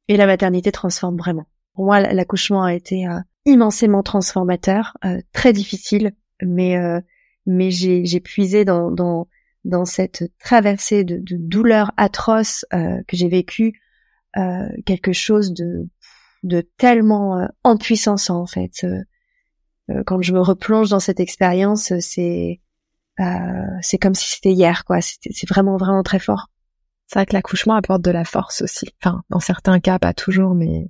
Et la maternité transforme vraiment. Pour moi, l'accouchement a été euh, immensément transformateur, euh, très difficile, mais mais j'ai j'ai puisé dans dans dans cette traversée de, de douleurs atroces euh, que j'ai vécu euh, quelque chose de de tellement euh, en puissance en fait. Quand je me replonge dans cette expérience, c'est c'est comme si c'était hier quoi. C'est vraiment vraiment très fort. C'est vrai que l'accouchement apporte de la force aussi. Enfin, dans certains cas, pas toujours, mais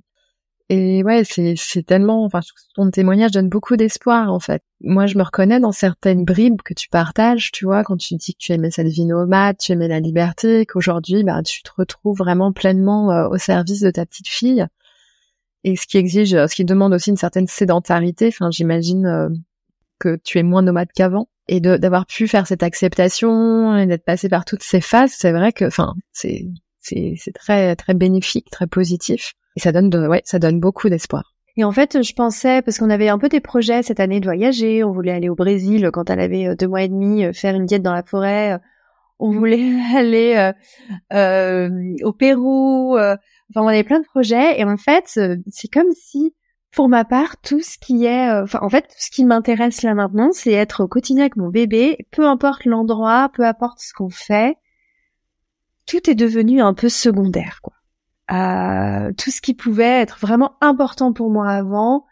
et ouais, c'est c'est tellement. Enfin, ton témoignage donne beaucoup d'espoir en fait. Moi, je me reconnais dans certaines bribes que tu partages. Tu vois, quand tu dis que tu aimais cette vie nomade, tu aimais la liberté, qu'aujourd'hui, bah, tu te retrouves vraiment pleinement euh, au service de ta petite fille. Et ce qui exige, ce qui demande aussi une certaine sédentarité. Enfin, j'imagine euh, que tu es moins nomade qu'avant et d'avoir pu faire cette acceptation et d'être passé par toutes ces phases, c'est vrai que, enfin, c'est c'est très très bénéfique, très positif et ça donne de, ouais, ça donne beaucoup d'espoir. Et en fait, je pensais, parce qu'on avait un peu des projets cette année de voyager, on voulait aller au Brésil quand elle avait euh, deux mois et demi, euh, faire une diète dans la forêt, euh, on voulait <laughs> aller euh, au Pérou, enfin on avait plein de projets, et en fait, c'est comme si, pour ma part, tout ce qui est, enfin en fait, tout ce qui m'intéresse là maintenant, c'est être au quotidien avec mon bébé, peu importe l'endroit, peu importe ce qu'on fait, tout est devenu un peu secondaire, quoi. Euh, tout ce qui pouvait être vraiment important pour moi avant,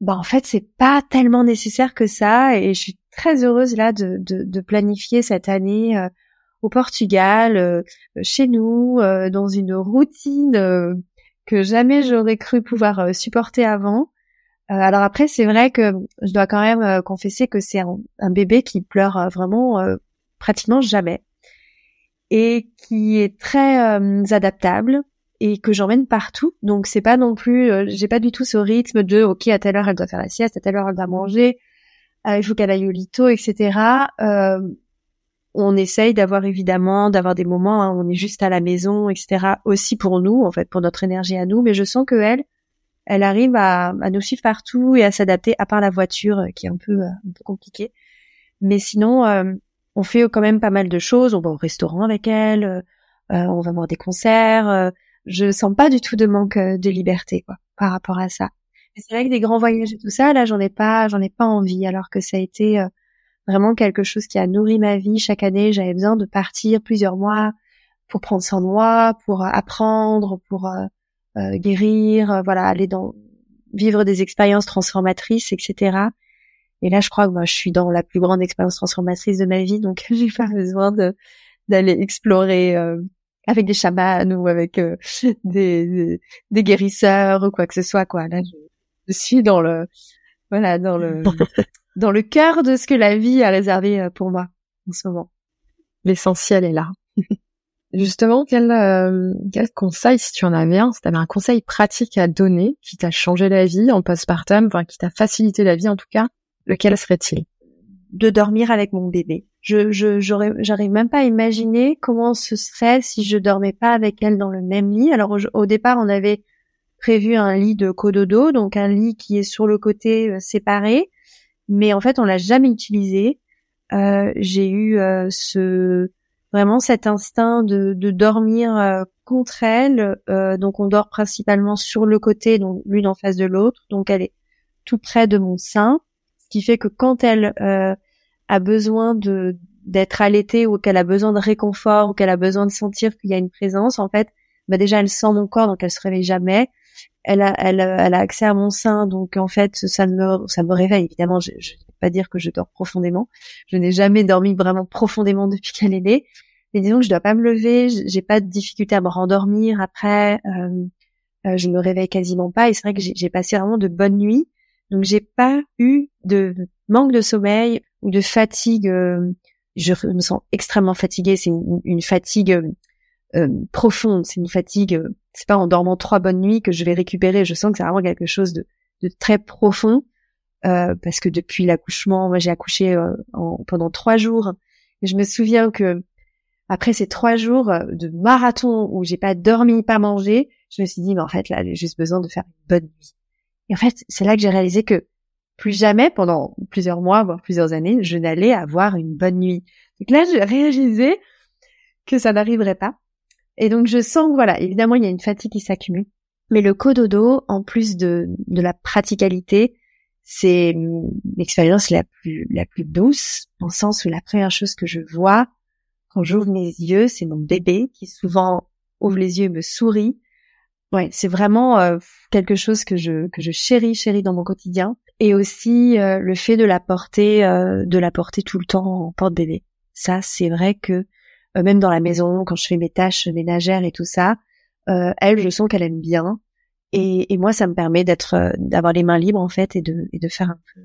bah en fait c'est pas tellement nécessaire que ça et je suis très heureuse là de, de, de planifier cette année euh, au Portugal, euh, chez nous, dans une routine que jamais j'aurais cru pouvoir supporter avant. alors après c'est vrai que je dois quand même confesser que c'est un, un, bébé qui pleure vraiment pratiquement jamais et qui est très adaptable et que j'emmène partout. Donc c'est pas non plus, euh, j'ai pas du tout ce rythme de ok à telle heure elle doit faire la sieste, à telle heure elle doit manger, euh, il faut qu'elle aille au lito, etc. Euh, on essaye d'avoir évidemment d'avoir des moments où on est juste à la maison, etc. Aussi pour nous en fait, pour notre énergie à nous. Mais je sens que elle, elle arrive à, à nous suivre partout et à s'adapter, à part la voiture euh, qui est un peu un peu compliquée. Mais sinon, on fait quand même pas mal de choses. On va au restaurant avec elle, on va voir des concerts je sens pas du tout de manque euh, de liberté quoi par rapport à ça. C'est vrai que des grands voyages et tout ça, là, j'en ai pas, j'en ai pas envie, alors que ça a été euh, vraiment quelque chose qui a nourri ma vie. Chaque année, j'avais besoin de partir plusieurs mois pour prendre soin de moi, pour euh, apprendre, pour guérir, voilà, aller dans vivre des expériences transformatrices, etc. Et là, je crois que moi, je suis dans la plus grande expérience transformatrice de ma vie, donc <laughs> j'ai pas besoin de d'aller explorer avec des chamans ou avec euh, des, des, guérisseurs ou quoi que ce soit quoi. Là, je, suis dans le voilà dans le dans le cœur de ce que la vie a réservé euh, pour moi en ce moment. L'essentiel est là. <laughs> Justement, quel, euh, quel conseil, si tu en avais un, si tu avais un conseil pratique à donner qui t'a changé la vie en postpartum, enfin qui t'a facilité la vie en tout cas, lequel serait-il? De dormir avec mon bébé. Je, j'aurais, même pas à imaginer comment ce serait si je dormais pas avec elle dans le même lit. Alors au, départ, on avait prévu un lit de cododo, donc un lit qui est sur le côté euh, séparé, mais en fait, on l'a jamais utilisé. Euh, j'ai eu euh, ce vraiment cet instinct de, de dormir euh, contre elle. donc on dort principalement sur le côté, donc l'une en face de l'autre. Donc elle est tout près de mon sein, ce qui fait que quand elle a besoin de d'être allaitée ou qu'elle a besoin de réconfort ou qu'elle a besoin de sentir qu'il y a une présence, en fait, bah déjà elle sent mon corps donc elle se réveille jamais. Elle a, elle, elle a accès à mon sein donc en fait ça me ça me réveille évidemment. Je, je vais pas dire que je dors profondément. Je n'ai jamais dormi vraiment profondément depuis qu'elle est née. Mais disons que je dois pas me lever. J'ai pas de difficulté à me rendormir après. Euh, euh, je me réveille quasiment pas et c'est vrai que j'ai passé vraiment de bonnes nuits. Donc j'ai pas eu de manque de sommeil ou de fatigue. Euh, je me sens extrêmement fatiguée. C'est une, fatigue euh, euh, profonde. C'est une fatigue. C'est pas en dormant trois bonnes nuits que je vais récupérer. Je sens que c'est vraiment quelque chose de, très profond. parce que depuis l'accouchement, moi j'ai accouché en, pendant trois jours. Et je me souviens que après ces trois jours de marathon où j'ai pas dormi, pas mangé, je me suis dit mais en fait là j'ai juste besoin de faire une bonne nuit. Et en fait c'est là que j'ai réalisé que plus jamais pendant plusieurs mois, voire plusieurs années, je n'allais avoir une bonne nuit. Donc là, j'ai réalisé que ça n'arriverait pas. Et donc je sens voilà, évidemment, il y a une fatigue qui s'accumule. Mais le cododo, en plus de, de la praticalité, c'est l'expérience la plus, la plus douce, en sens où la première chose que je vois quand j'ouvre mes yeux, c'est mon bébé qui souvent ouvre les yeux et me sourit. Ouais, c'est vraiment euh, quelque chose que je que je chéris, chéris dans mon quotidien. Et aussi euh, le fait de la porter, euh, de la porter tout le temps en porte-bébé. Ça, c'est vrai que même dans la maison, quand je fais mes tâches ménagères et tout ça, elle, je sens qu'elle aime bien. Et, et, moi, ça me permet d'être, d'avoir les mains libres en fait et de et de faire un peu,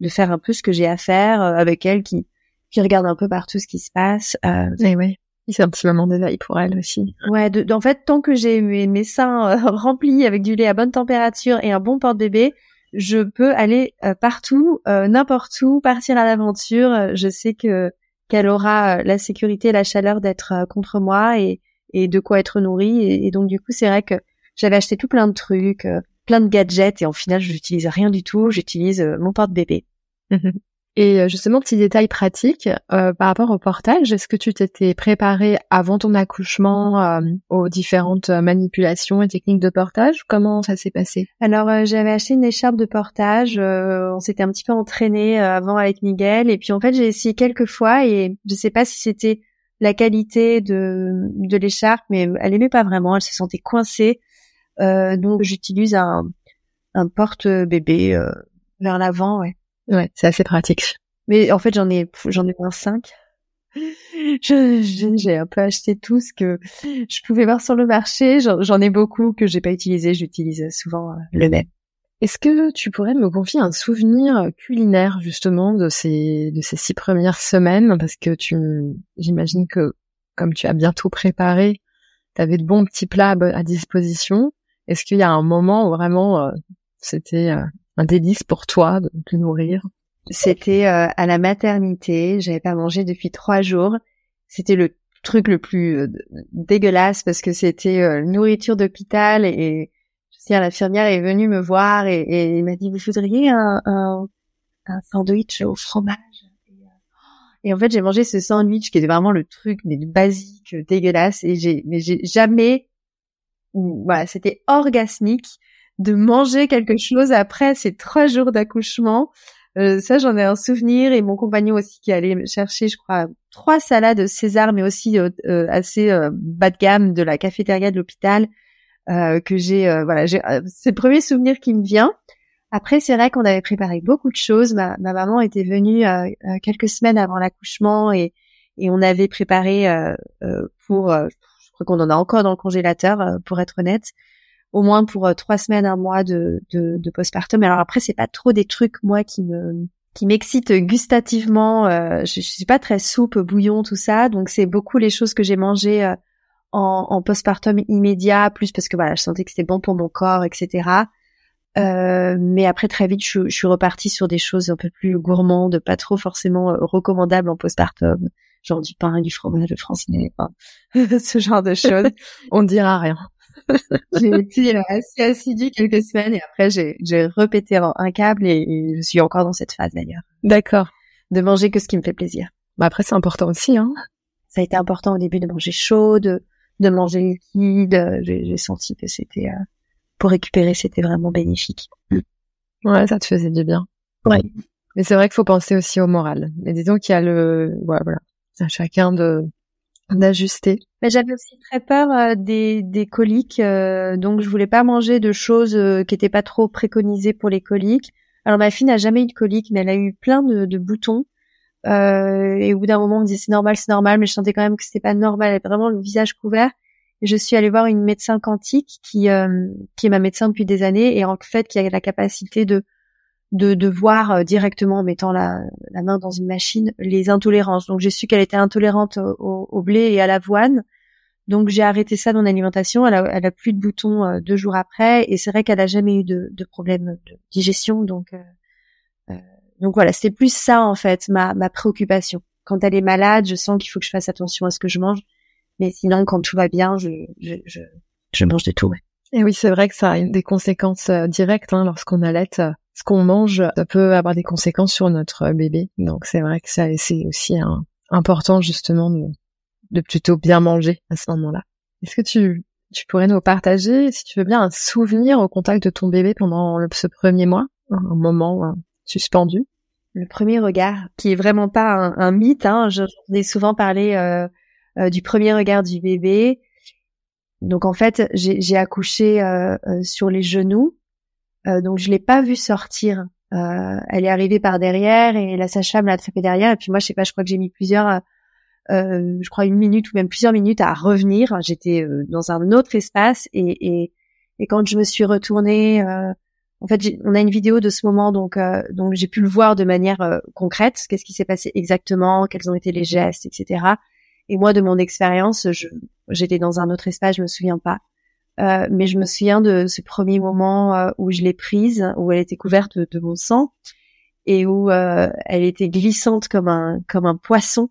de faire un peu ce que j'ai à faire avec elle, qui qui regarde un peu partout ce qui se passe. Euh, et ouais. C'est un petit moment d'éveil pour elle aussi. Ouais, de, en fait, tant que j'ai mes, mes seins euh, <laughs> remplis avec du lait à bonne température et un bon porte-bébé, je peux aller euh, partout, euh, n'importe où, partir à l'aventure. Je sais que qu'elle aura la sécurité et la chaleur d'être contre moi et, et de quoi être nourrie. Et, donc du coup, c'est vrai que j'avais acheté tout plein de trucs, plein de gadgets et en final, je n'utilise rien du tout. J'utilise mon porte-bébé. Et euh, justement, petit détail pratique euh, par rapport au portage, est-ce que tu t'étais préparé avant ton accouchement euh, aux différentes manipulations et techniques de portage? Comment ça s'est passé? Alors, j'avais acheté une écharpe de portage. on s'était un petit peu entraîné avant avec Miguel, et puis en fait, j'ai essayé quelques fois et je sais pas si c'était la qualité de, de l'écharpe, mais elle aimait pas vraiment. Elle se sentait coincée. donc, j'utilise un, un porte-bébé vers l'avant, ouais. Ouais, c'est assez pratique. Mais en fait, j'en ai j'en ai moins cinq. <laughs> J'ai un peu acheté tout ce que je pouvais voir sur le marché. J'en ai beaucoup que j'ai pas utilisé. J'utilise souvent euh, le même. Est-ce que tu pourrais me confier un souvenir culinaire justement de ces de ces six premières semaines? Parce que tu j'imagine que comme tu as bientôt préparé, tu avais de bons petits plats à disposition. Est-ce qu'il y a un moment où vraiment euh, c'était euh, un délice pour toi de te nourrir C'était euh, à la maternité, j'avais pas mangé depuis trois jours. C'était le truc le plus euh, dégueulasse parce que c'était euh, nourriture d'hôpital et, je sais, l'infirmière est venue me voir et, et m'a dit vous voudriez un, un, un, sandwich au fromage? Et en fait, j'ai mangé ce sandwich qui était vraiment le truc mais basique, dégueulasse et j'ai mais j'ai jamais voilà, c'était orgasmique de manger quelque chose après ces trois jours d'accouchement. Euh, ça, j'en ai un souvenir et mon compagnon aussi qui allait me chercher, je crois, trois salades César, mais aussi euh, euh, assez bas de gamme de la cafétéria de l'hôpital que j'ai. voilà, j'ai, c'est le premier souvenir qui me vient. Après, c'est vrai qu'on avait préparé beaucoup de choses. Ma, ma maman était venue quelques semaines avant l'accouchement et, et on avait préparé pour, je crois qu'on en a encore dans le congélateur, pour être honnête, au moins pour euh, trois semaines, un mois de, de, de postpartum. Alors après, c'est pas trop des trucs moi qui me qui m'excitent gustativement. Euh, je, je, suis pas très soupe, bouillon, tout ça. Donc c'est beaucoup les choses que j'ai mangées euh, en, en postpartum immédiat, plus parce que voilà, je sentais que c'était bon pour mon corps, etc. Euh, mais après très vite, je, je, suis repartie sur des choses un peu plus gourmandes, pas trop forcément recommandables en postpartum, genre du pain, du fromage, de francinet, <laughs> ce genre de choses. <laughs> On ne dira rien. <laughs> j'ai été euh, assez assidue quelques semaines et après j'ai j'ai repété un câble et, je suis encore dans cette phase d'ailleurs. D'accord. De manger que ce qui me fait plaisir. Bah après c'est important aussi hein. Ça a été important au début de manger chaud, de, de manger liquide. J'ai senti que c'était euh, pour récupérer c'était vraiment bénéfique. Ouais, ça te faisait du bien. Ouais. Mais c'est vrai qu'il faut penser aussi au moral. Mais disons qu'il y a le ouais, voilà, à chacun de d'ajuster. Mais j'avais aussi très peur euh, des, des coliques, euh, donc je voulais pas manger de choses euh, qui étaient pas trop préconisées pour les coliques. Alors ma fille n'a jamais eu de coliques, mais elle a eu plein de, de boutons. et au bout d'un moment, on me disait c'est normal, c'est normal, mais je sentais quand même que c'était pas normal. Elle avait vraiment le visage couvert. Et je suis allée voir une médecin quantique qui qui est ma médecin depuis des années et en fait qui a la capacité de de, de voir euh, directement en mettant la, la, main dans une machine les intolérances. Donc j'ai su qu'elle était intolérante au, au, blé et à l'avoine. Donc j'ai arrêté ça dans l'alimentation. Elle a, elle a plus de boutons euh, deux jours après et c'est vrai qu'elle a jamais eu de, de problème de digestion. Donc euh, euh donc voilà, c'était plus ça en fait ma, ma préoccupation. Quand elle est malade, je sens qu'il faut que je fasse attention à ce que je mange. Mais sinon, quand tout va bien, je, je, je, je mange de tout. Ouais. Et oui, c'est vrai que ça a des conséquences directes hein, lorsqu'on allait ce qu'on mange, ça peut avoir des conséquences sur notre bébé. Donc c'est vrai que ça c'est aussi important justement de, plutôt bien manger à ce moment-là. Est-ce que tu tu pourrais nous partager, si tu veux bien, un souvenir au contact de ton bébé pendant ce premier mois, un moment suspendu? Le premier regard, qui est vraiment pas un, mythe. Hein. J'en ai souvent parlé euh, euh, du premier regard du bébé. Donc en fait, j'ai accouché euh, euh, sur les genoux, donc je l'ai pas vu sortir. elle est arrivée par derrière et la sage-femme l'a attrapée derrière. Et puis moi, je sais pas, je crois que j'ai mis plusieurs, je crois une minute ou même plusieurs minutes à revenir. J'étais dans un autre espace et, et, et quand je me suis retournée en fait, on a une vidéo de ce moment, donc euh, donc j'ai pu le voir de manière euh, concrète. Qu'est-ce qui s'est passé exactement? Quels ont été les gestes, etc. Et moi, de mon expérience, j'étais dans un autre espace, je me souviens pas, euh, mais je me souviens de ce premier moment où je l'ai prise, où elle était couverte de, mon sang et où elle était glissante comme un comme un poisson.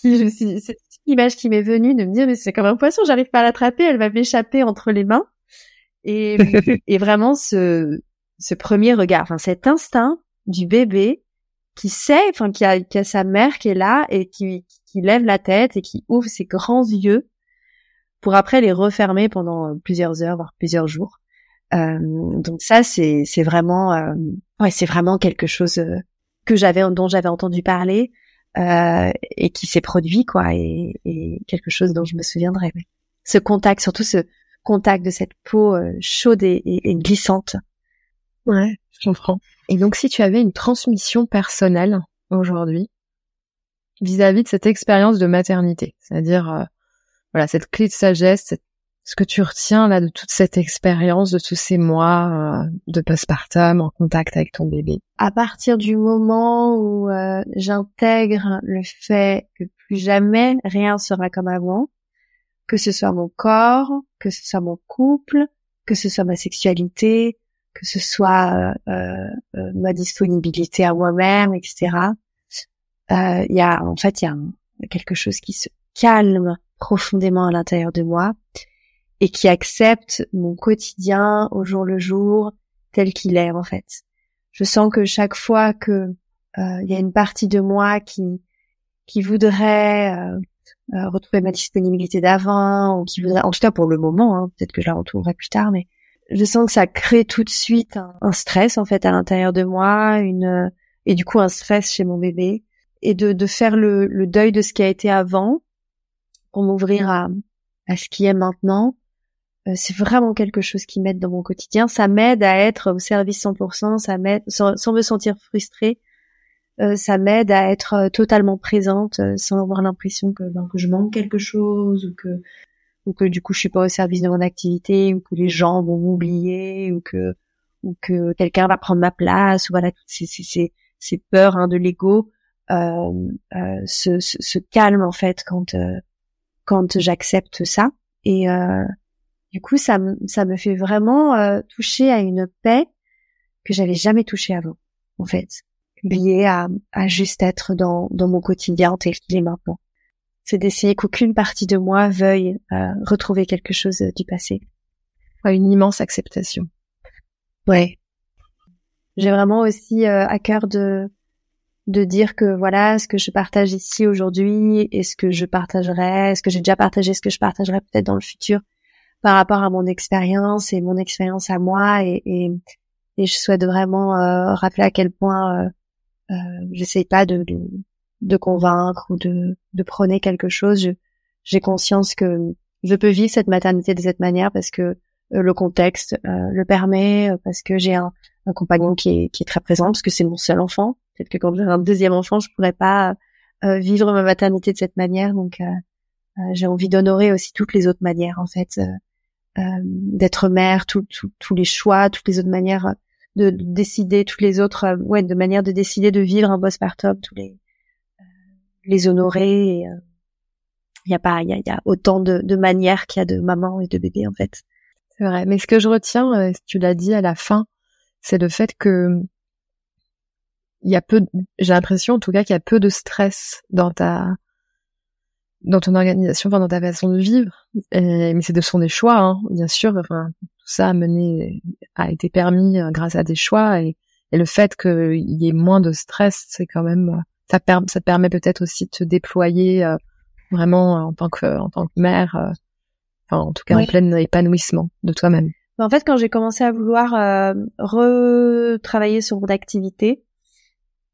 Qui, je suis, cette image qui m'est venue de me dire mais c'est comme un poisson, j'arrive pas à l'attraper, elle va m'échapper entre les mains. Et, <laughs> et vraiment ce ce premier regard, enfin cet instinct du bébé qui sait, enfin qui a, qui a sa mère qui est là et qui, qui lève la tête et qui ouvre ses grands yeux pour après les refermer pendant plusieurs heures voire plusieurs jours. Euh, donc ça c'est c'est vraiment euh, ouais c'est vraiment quelque chose euh, que j'avais dont j'avais entendu parler euh, et qui s'est produit quoi et, et, quelque chose dont je me souviendrai. Ce contact, surtout ce contact de cette peau euh, chaude et, et glissante Ouais, je comprends. Et donc, si tu avais une transmission personnelle aujourd'hui vis-à-vis de cette expérience de maternité, c'est-à-dire euh, voilà cette clé de sagesse, ce que tu retiens là de toute cette expérience, de tous ces mois euh, de postpartum en contact avec ton bébé À partir du moment où euh, j'intègre le fait que plus jamais rien sera comme avant, que ce soit mon corps, que ce soit mon couple, que ce soit ma sexualité, que ce soit euh, euh, ma disponibilité à moi-même, etc. Euh, il y a en fait il y a quelque chose qui se calme profondément à l'intérieur de moi et qui accepte mon quotidien au jour le jour tel qu'il est en fait. Je sens que chaque fois que il y a une partie de moi qui qui voudrait retrouver ma disponibilité d'avant ou qui voudrait en tout cas pour le moment hein, peut-être que je la retrouverai plus tard mais je sens que ça crée tout de suite un, stress en fait à l'intérieur de moi, une et du coup un stress chez mon bébé et de, de faire le, le deuil de ce qui a été avant pour m'ouvrir à, à ce qui est maintenant. Euh, c'est vraiment quelque chose qui m'aide dans mon quotidien. Ça m'aide à être au service 100%, ça m'aide sans, me sentir frustrée. Euh, ça m'aide à être euh, totalement présente sans avoir l'impression que, ben, que je manque quelque chose ou que ou que du coup je suis pas au service de mon activité ou que les gens vont m'oublier ou que ou que quelqu'un va prendre ma place ou voilà ces ces ces peurs hein, de l'ego euh, euh, se, se, calme en fait quand euh, quand j'accepte ça et euh, du coup ça me ça me fait vraiment euh, toucher à une paix que j'avais jamais touchée avant en fait liée à à juste être dans dans mon quotidien tel qu'il est maintenant c'est d'essayer qu'aucune partie de moi veuille euh, retrouver quelque chose du passé. une immense acceptation. Ouais. J'ai vraiment aussi euh, à cœur de de dire que voilà ce que je partage ici aujourd'hui et ce que je partagerai, ce que j'ai déjà partagé, ce que je partagerai peut-être dans le futur par rapport à mon expérience et mon expérience à moi et, et, et je souhaite vraiment euh, rappeler à quel point euh, euh, j'essaye pas de, de, de convaincre ou de, de prôner quelque chose. J'ai conscience que je peux vivre cette maternité de cette manière parce que euh, le contexte euh, le permet, euh, parce que j'ai un, un, compagnon qui est, qui est très présent, parce que c'est mon seul enfant. Peut-être que quand j'ai un deuxième enfant, je pourrais pas vivre ma maternité de cette manière. Donc, j'ai envie d'honorer aussi toutes les autres manières, en fait, d'être mère, tous les choix, toutes les autres manières de, décider, toutes les autres, ouais, de manière de décider de vivre un postpartum, tous les les honorer. Il euh, y a pas, il y a, autant de, de manières qu'il y a de maman et de bébé en fait. C'est vrai. Mais ce que je retiens, euh, tu l'as dit à la fin, c'est le fait que il y a peu, j'ai l'impression en tout cas qu'il y a peu de stress dans ta dans ton organisation, dans ta façon de vivre. mais c'est de son des choix, hein, bien sûr. Enfin, tout ça a mené, a été permis euh, grâce à des choix et, et le fait qu'il y ait moins de stress, c'est quand même ça, ça te permet peut-être aussi de te déployer euh, vraiment euh, en tant que en tant que mère, euh, enfin en tout cas en plein épanouissement de toi-même. En fait, quand j'ai commencé à vouloir retravailler sur mon activité,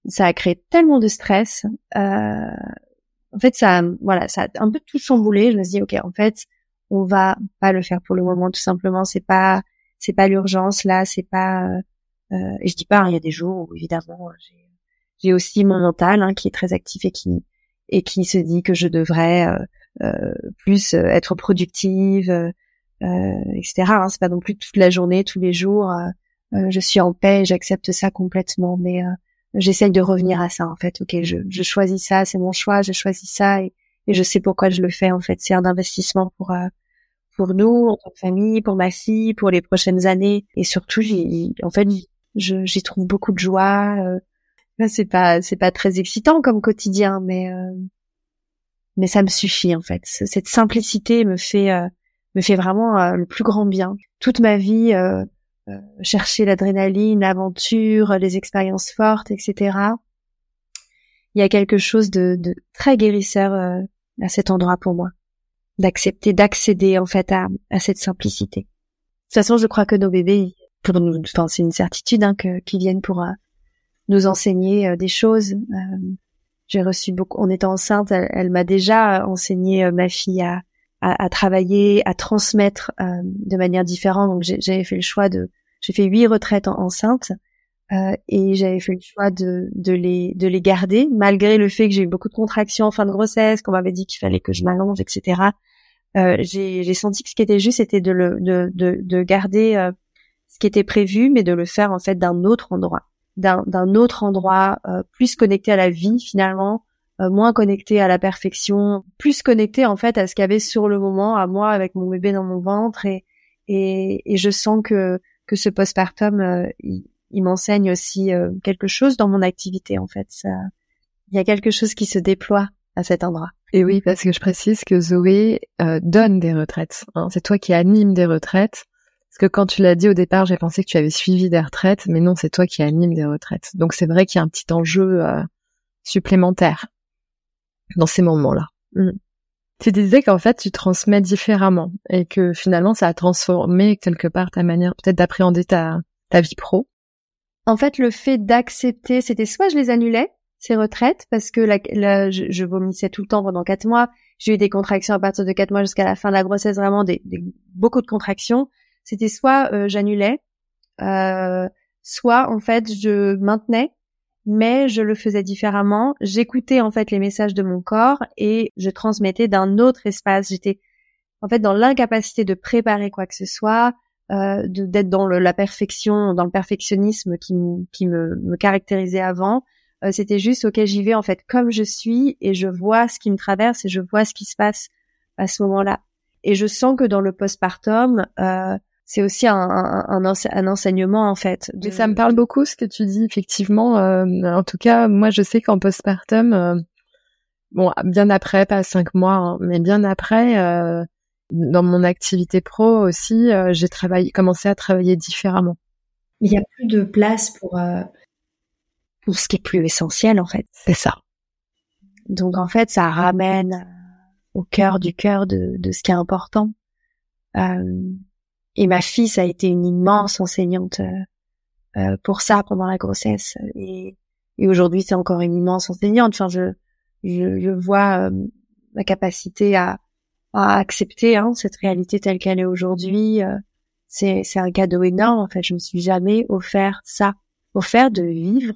ça a créé tellement de stress. Euh, en fait, ça, voilà, ça a un peu tout chamboulé. Je me suis dit, ok, en fait, on va pas le faire pour le moment, tout simplement. C'est pas, c'est pas l'urgence là, c'est pas. Euh, et je dis pas, hein, il y a des jours où évidemment j'ai aussi mon mental hein, qui est très actif et qui et qui se dit que je devrais euh, euh plus euh, être productive, euh, etc. Hein, c'est pas non plus toute la journée, tous les jours. je suis en paix, j'accepte ça complètement, mais j'essaye de revenir à ça en fait. Ok, je, je choisis ça, c'est mon choix, je choisis ça et, et, je sais pourquoi je le fais en fait. C'est un investissement pour pour nous en tant famille, pour ma fille, pour les prochaines années et surtout, j'y, en fait, j'y trouve beaucoup de joie. Euh, c'est pas c'est pas très excitant comme quotidien, mais euh, mais ça me suffit en fait. Cette simplicité me fait euh, me fait vraiment le plus grand bien. Toute ma vie, chercher l'adrénaline, l'aventure, les expériences fortes, etc. Il y a quelque chose de, de très guérisseur à cet endroit pour moi, d'accepter, d'accéder en fait à, à cette simplicité. De toute façon, je crois que nos bébés, pour nous, enfin c'est une certitude hein, que qu'ils viennent pour nous enseigner des choses. J'ai reçu beaucoup. En étant enceinte, elle, m'a déjà enseigné ma fille à, à, à, travailler, à transmettre de manière différente. Donc j'avais fait le choix de, j'ai fait huit retraites en, enceinte euh, et j'avais fait le choix de, de les de les garder malgré le fait que j'ai eu beaucoup de contractions en fin de grossesse, qu'on m'avait dit qu'il fallait que je m'allonge, etc. Euh, j'ai senti que ce qui était juste, c'était de le de de, de garder euh, ce qui était prévu, mais de le faire en fait d'un autre endroit, d'un d'un autre endroit euh, plus connecté à la vie finalement, euh, moins connecté à la perfection, plus connecté en fait à ce qu'il y avait sur le moment, à moi avec mon bébé dans mon ventre et et, et je sens que que ce postpartum il, il m'enseigne aussi euh, quelque chose dans mon activité en fait. Ça, il y a quelque chose qui se déploie à cet endroit. Et oui, parce que je précise que Zoé euh, donne des retraites. Hein. C'est toi qui anime des retraites. Parce que quand tu l'as dit au départ, j'ai pensé que tu avais suivi des retraites, mais non, c'est toi qui anime des retraites. Donc c'est vrai qu'il y a un petit enjeu euh, supplémentaire dans ces moments-là. Mm. Tu disais qu'en fait tu transmets différemment et que finalement ça a transformé quelque part ta manière peut-être d'appréhender ta, ta vie pro en fait, le fait d'accepter, c'était soit je les annulais, ces retraites, parce que la, je, vomissais tout le temps pendant quatre mois. J'ai eu des contractions à partir de quatre mois jusqu'à la fin de la grossesse, vraiment des, beaucoup de contractions. C'était soit euh, j'annulais, euh, soit en fait je maintenais, mais je le faisais différemment. J'écoutais en fait les messages de mon corps et je transmettais d'un autre espace. J'étais en fait dans l'incapacité de préparer quoi que ce soit, euh, d'être dans le, la perfection, dans le perfectionnisme qui, qui me, me caractérisait avant. Euh, c'était juste ok, j'y vais en fait comme je suis et je vois ce qui me traverse et je vois ce qui se passe à ce moment-là. Et je sens que dans le postpartum, euh, c'est aussi un, un, un, enseignement en fait. Mais ça me parle beaucoup ce que tu dis effectivement. Euh, en tout cas, moi je sais qu'en postpartum, euh, bon bien après, pas cinq mois, hein, mais bien après, euh, dans mon activité pro aussi, euh, j'ai travaillé, commencé à travailler différemment. Il n'y a plus de place pour euh, pour ce qui est plus essentiel en fait. C'est ça. Donc en fait, ça ramène au cœur du cœur de, de ce qui est important. Euh, et ma fille, ça a été une immense enseignante euh, pour ça pendant la grossesse. Et, et aujourd'hui, c'est encore une immense enseignante. Enfin, je, je, je vois ma capacité à, à accepter hein, cette réalité telle qu'elle est aujourd'hui. Euh, c'est c'est un cadeau énorme en fait. Je me suis jamais offert ça, offert de vivre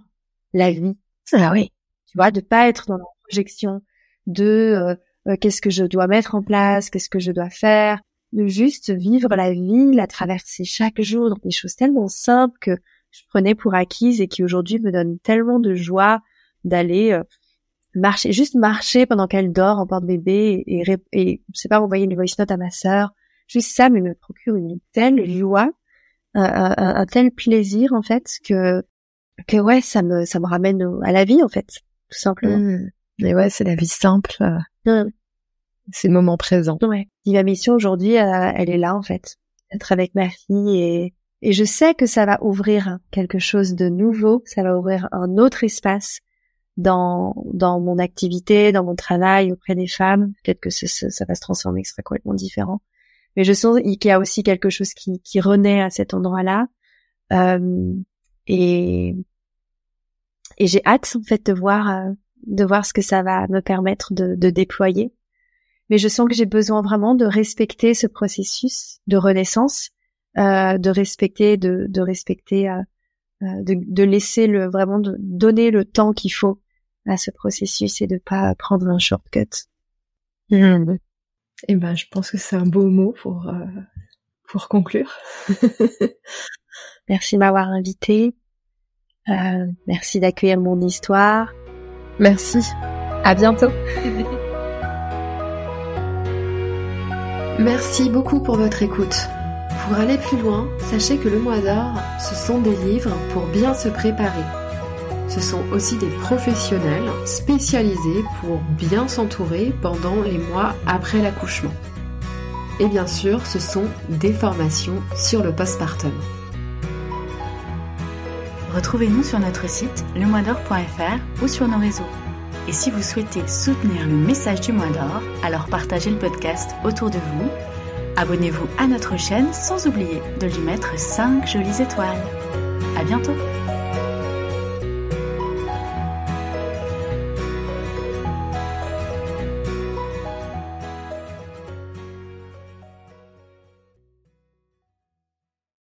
la vie. Ah oui. Tu vois, de pas être dans la projection de euh, euh, qu'est-ce que je dois mettre en place, qu'est-ce que je dois faire, de juste vivre la vie, la traverser chaque jour dans des choses tellement simples que je prenais pour acquises et qui aujourd'hui me donnent tellement de joie d'aller marcher, juste marcher pendant qu'elle dort en porte-bébé et, et, et je sais pas, envoyer une voice note à ma sœur. Juste ça, mais me procure une telle joie, un, un, tel plaisir en fait que que ouais, ça me ça me ramène à la vie en fait, tout simplement. Mmh. Mais ouais, c'est la vie simple. Mmh. C'est le moment présent. Ouais. Et ma mission aujourd'hui, euh, elle est là en fait, être avec ma fille et et je sais que ça va ouvrir quelque chose de nouveau, ça va ouvrir un autre espace dans dans mon activité, dans mon travail auprès des femmes. Peut-être que ça, ça va se transformer, que ce sera complètement différent. Mais je sens qu'il y a aussi quelque chose qui, qui renaît à cet endroit-là. Euh, et et j'ai hâte en fait de voir de voir ce que ça va me permettre de, de déployer. Mais je sens que j'ai besoin vraiment de respecter ce processus de renaissance, de respecter de, de respecter de, de laisser le vraiment de donner le temps qu'il faut à ce processus et de pas prendre un shortcut. Mmh. Et eh ben, je pense que c'est un beau mot pour euh, pour conclure. <laughs> merci de m'avoir invité. Euh, merci d'accueillir mon histoire. Merci. À bientôt. <laughs> Merci beaucoup pour votre écoute. Pour aller plus loin, sachez que le mois d'or, ce sont des livres pour bien se préparer ce sont aussi des professionnels spécialisés pour bien s'entourer pendant les mois après l'accouchement. Et bien sûr, ce sont des formations sur le postpartum. Retrouvez-nous sur notre site lemoisdor.fr ou sur nos réseaux. Et si vous souhaitez soutenir le message du mois d'or, alors partagez le podcast autour de vous, abonnez-vous à notre chaîne sans oublier de lui mettre 5 jolies étoiles. À bientôt!